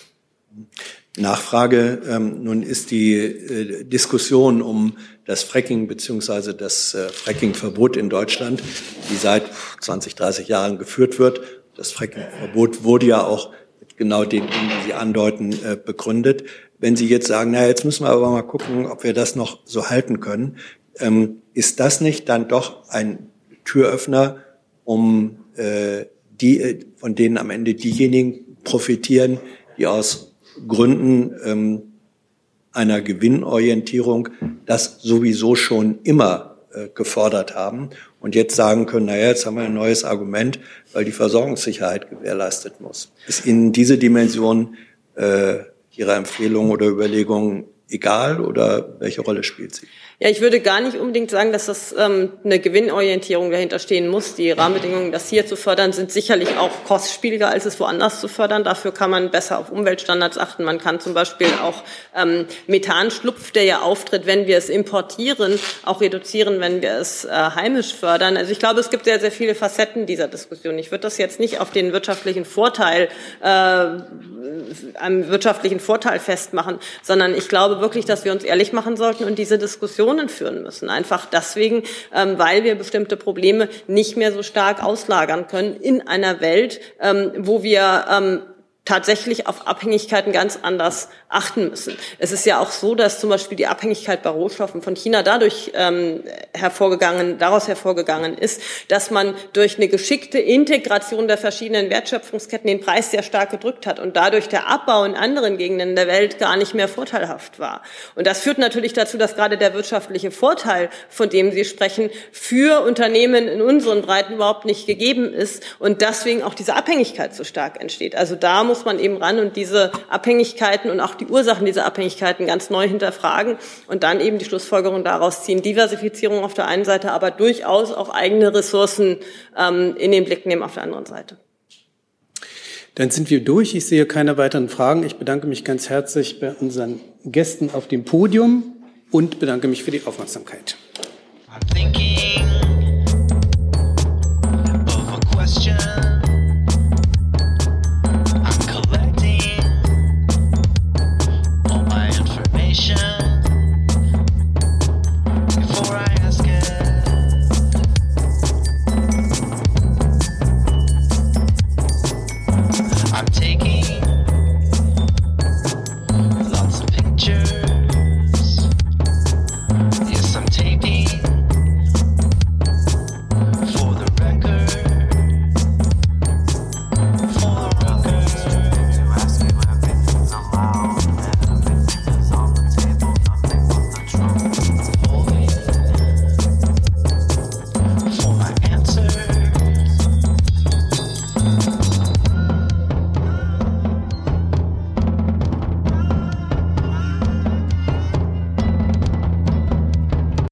Nachfrage. Ähm, nun ist die äh, Diskussion um das Fracking beziehungsweise das äh, Fracking-Verbot in Deutschland, die seit 20, 30 Jahren geführt wird. Das Fracking-Verbot wurde ja auch mit genau den Dingen, die Sie andeuten, äh, begründet. Wenn Sie jetzt sagen, na, jetzt müssen wir aber mal gucken, ob wir das noch so halten können, ähm, ist das nicht dann doch ein Türöffner, um äh, die, äh, von denen am Ende diejenigen profitieren, die aus Gründen ähm, einer Gewinnorientierung das sowieso schon immer äh, gefordert haben und jetzt sagen können, naja, jetzt haben wir ein neues Argument, weil die Versorgungssicherheit gewährleistet muss. Ist Ihnen diese Dimension äh, Ihrer Empfehlung oder Überlegungen egal oder welche Rolle spielt sie? Ja, ich würde gar nicht unbedingt sagen, dass das ähm, eine Gewinnorientierung dahinter stehen muss. Die Rahmenbedingungen, das hier zu fördern, sind sicherlich auch kostspieliger, als es woanders zu fördern. Dafür kann man besser auf Umweltstandards achten. Man kann zum Beispiel auch ähm, Methanschlupf, der ja auftritt, wenn wir es importieren, auch reduzieren, wenn wir es äh, heimisch fördern. Also ich glaube, es gibt sehr, sehr viele Facetten dieser Diskussion. Ich würde das jetzt nicht auf den wirtschaftlichen Vorteil, äh, am wirtschaftlichen Vorteil festmachen, sondern ich glaube wirklich, dass wir uns ehrlich machen sollten und diese Diskussion Diskussionen führen müssen. Einfach deswegen, ähm, weil wir bestimmte Probleme nicht mehr so stark auslagern können in einer Welt, ähm, wo wir ähm, tatsächlich auf Abhängigkeiten ganz anders achten müssen. Es ist ja auch so, dass zum Beispiel die Abhängigkeit bei Rohstoffen von China dadurch ähm, hervorgegangen, daraus hervorgegangen ist, dass man durch eine geschickte Integration der verschiedenen Wertschöpfungsketten den Preis sehr stark gedrückt hat und dadurch der Abbau in anderen Gegenden der Welt gar nicht mehr vorteilhaft war. Und das führt natürlich dazu, dass gerade der wirtschaftliche Vorteil, von dem Sie sprechen, für Unternehmen in unseren Breiten überhaupt nicht gegeben ist und deswegen auch diese Abhängigkeit so stark entsteht. Also da muss man eben ran und diese Abhängigkeiten und auch die Ursachen dieser Abhängigkeiten ganz neu hinterfragen und dann eben die Schlussfolgerung daraus ziehen. Diversifizierung auf der einen Seite, aber durchaus auch eigene Ressourcen ähm, in den Blick nehmen auf der anderen Seite. Dann sind wir durch. Ich sehe keine weiteren Fragen. Ich bedanke mich ganz herzlich bei unseren Gästen auf dem Podium und bedanke mich für die Aufmerksamkeit.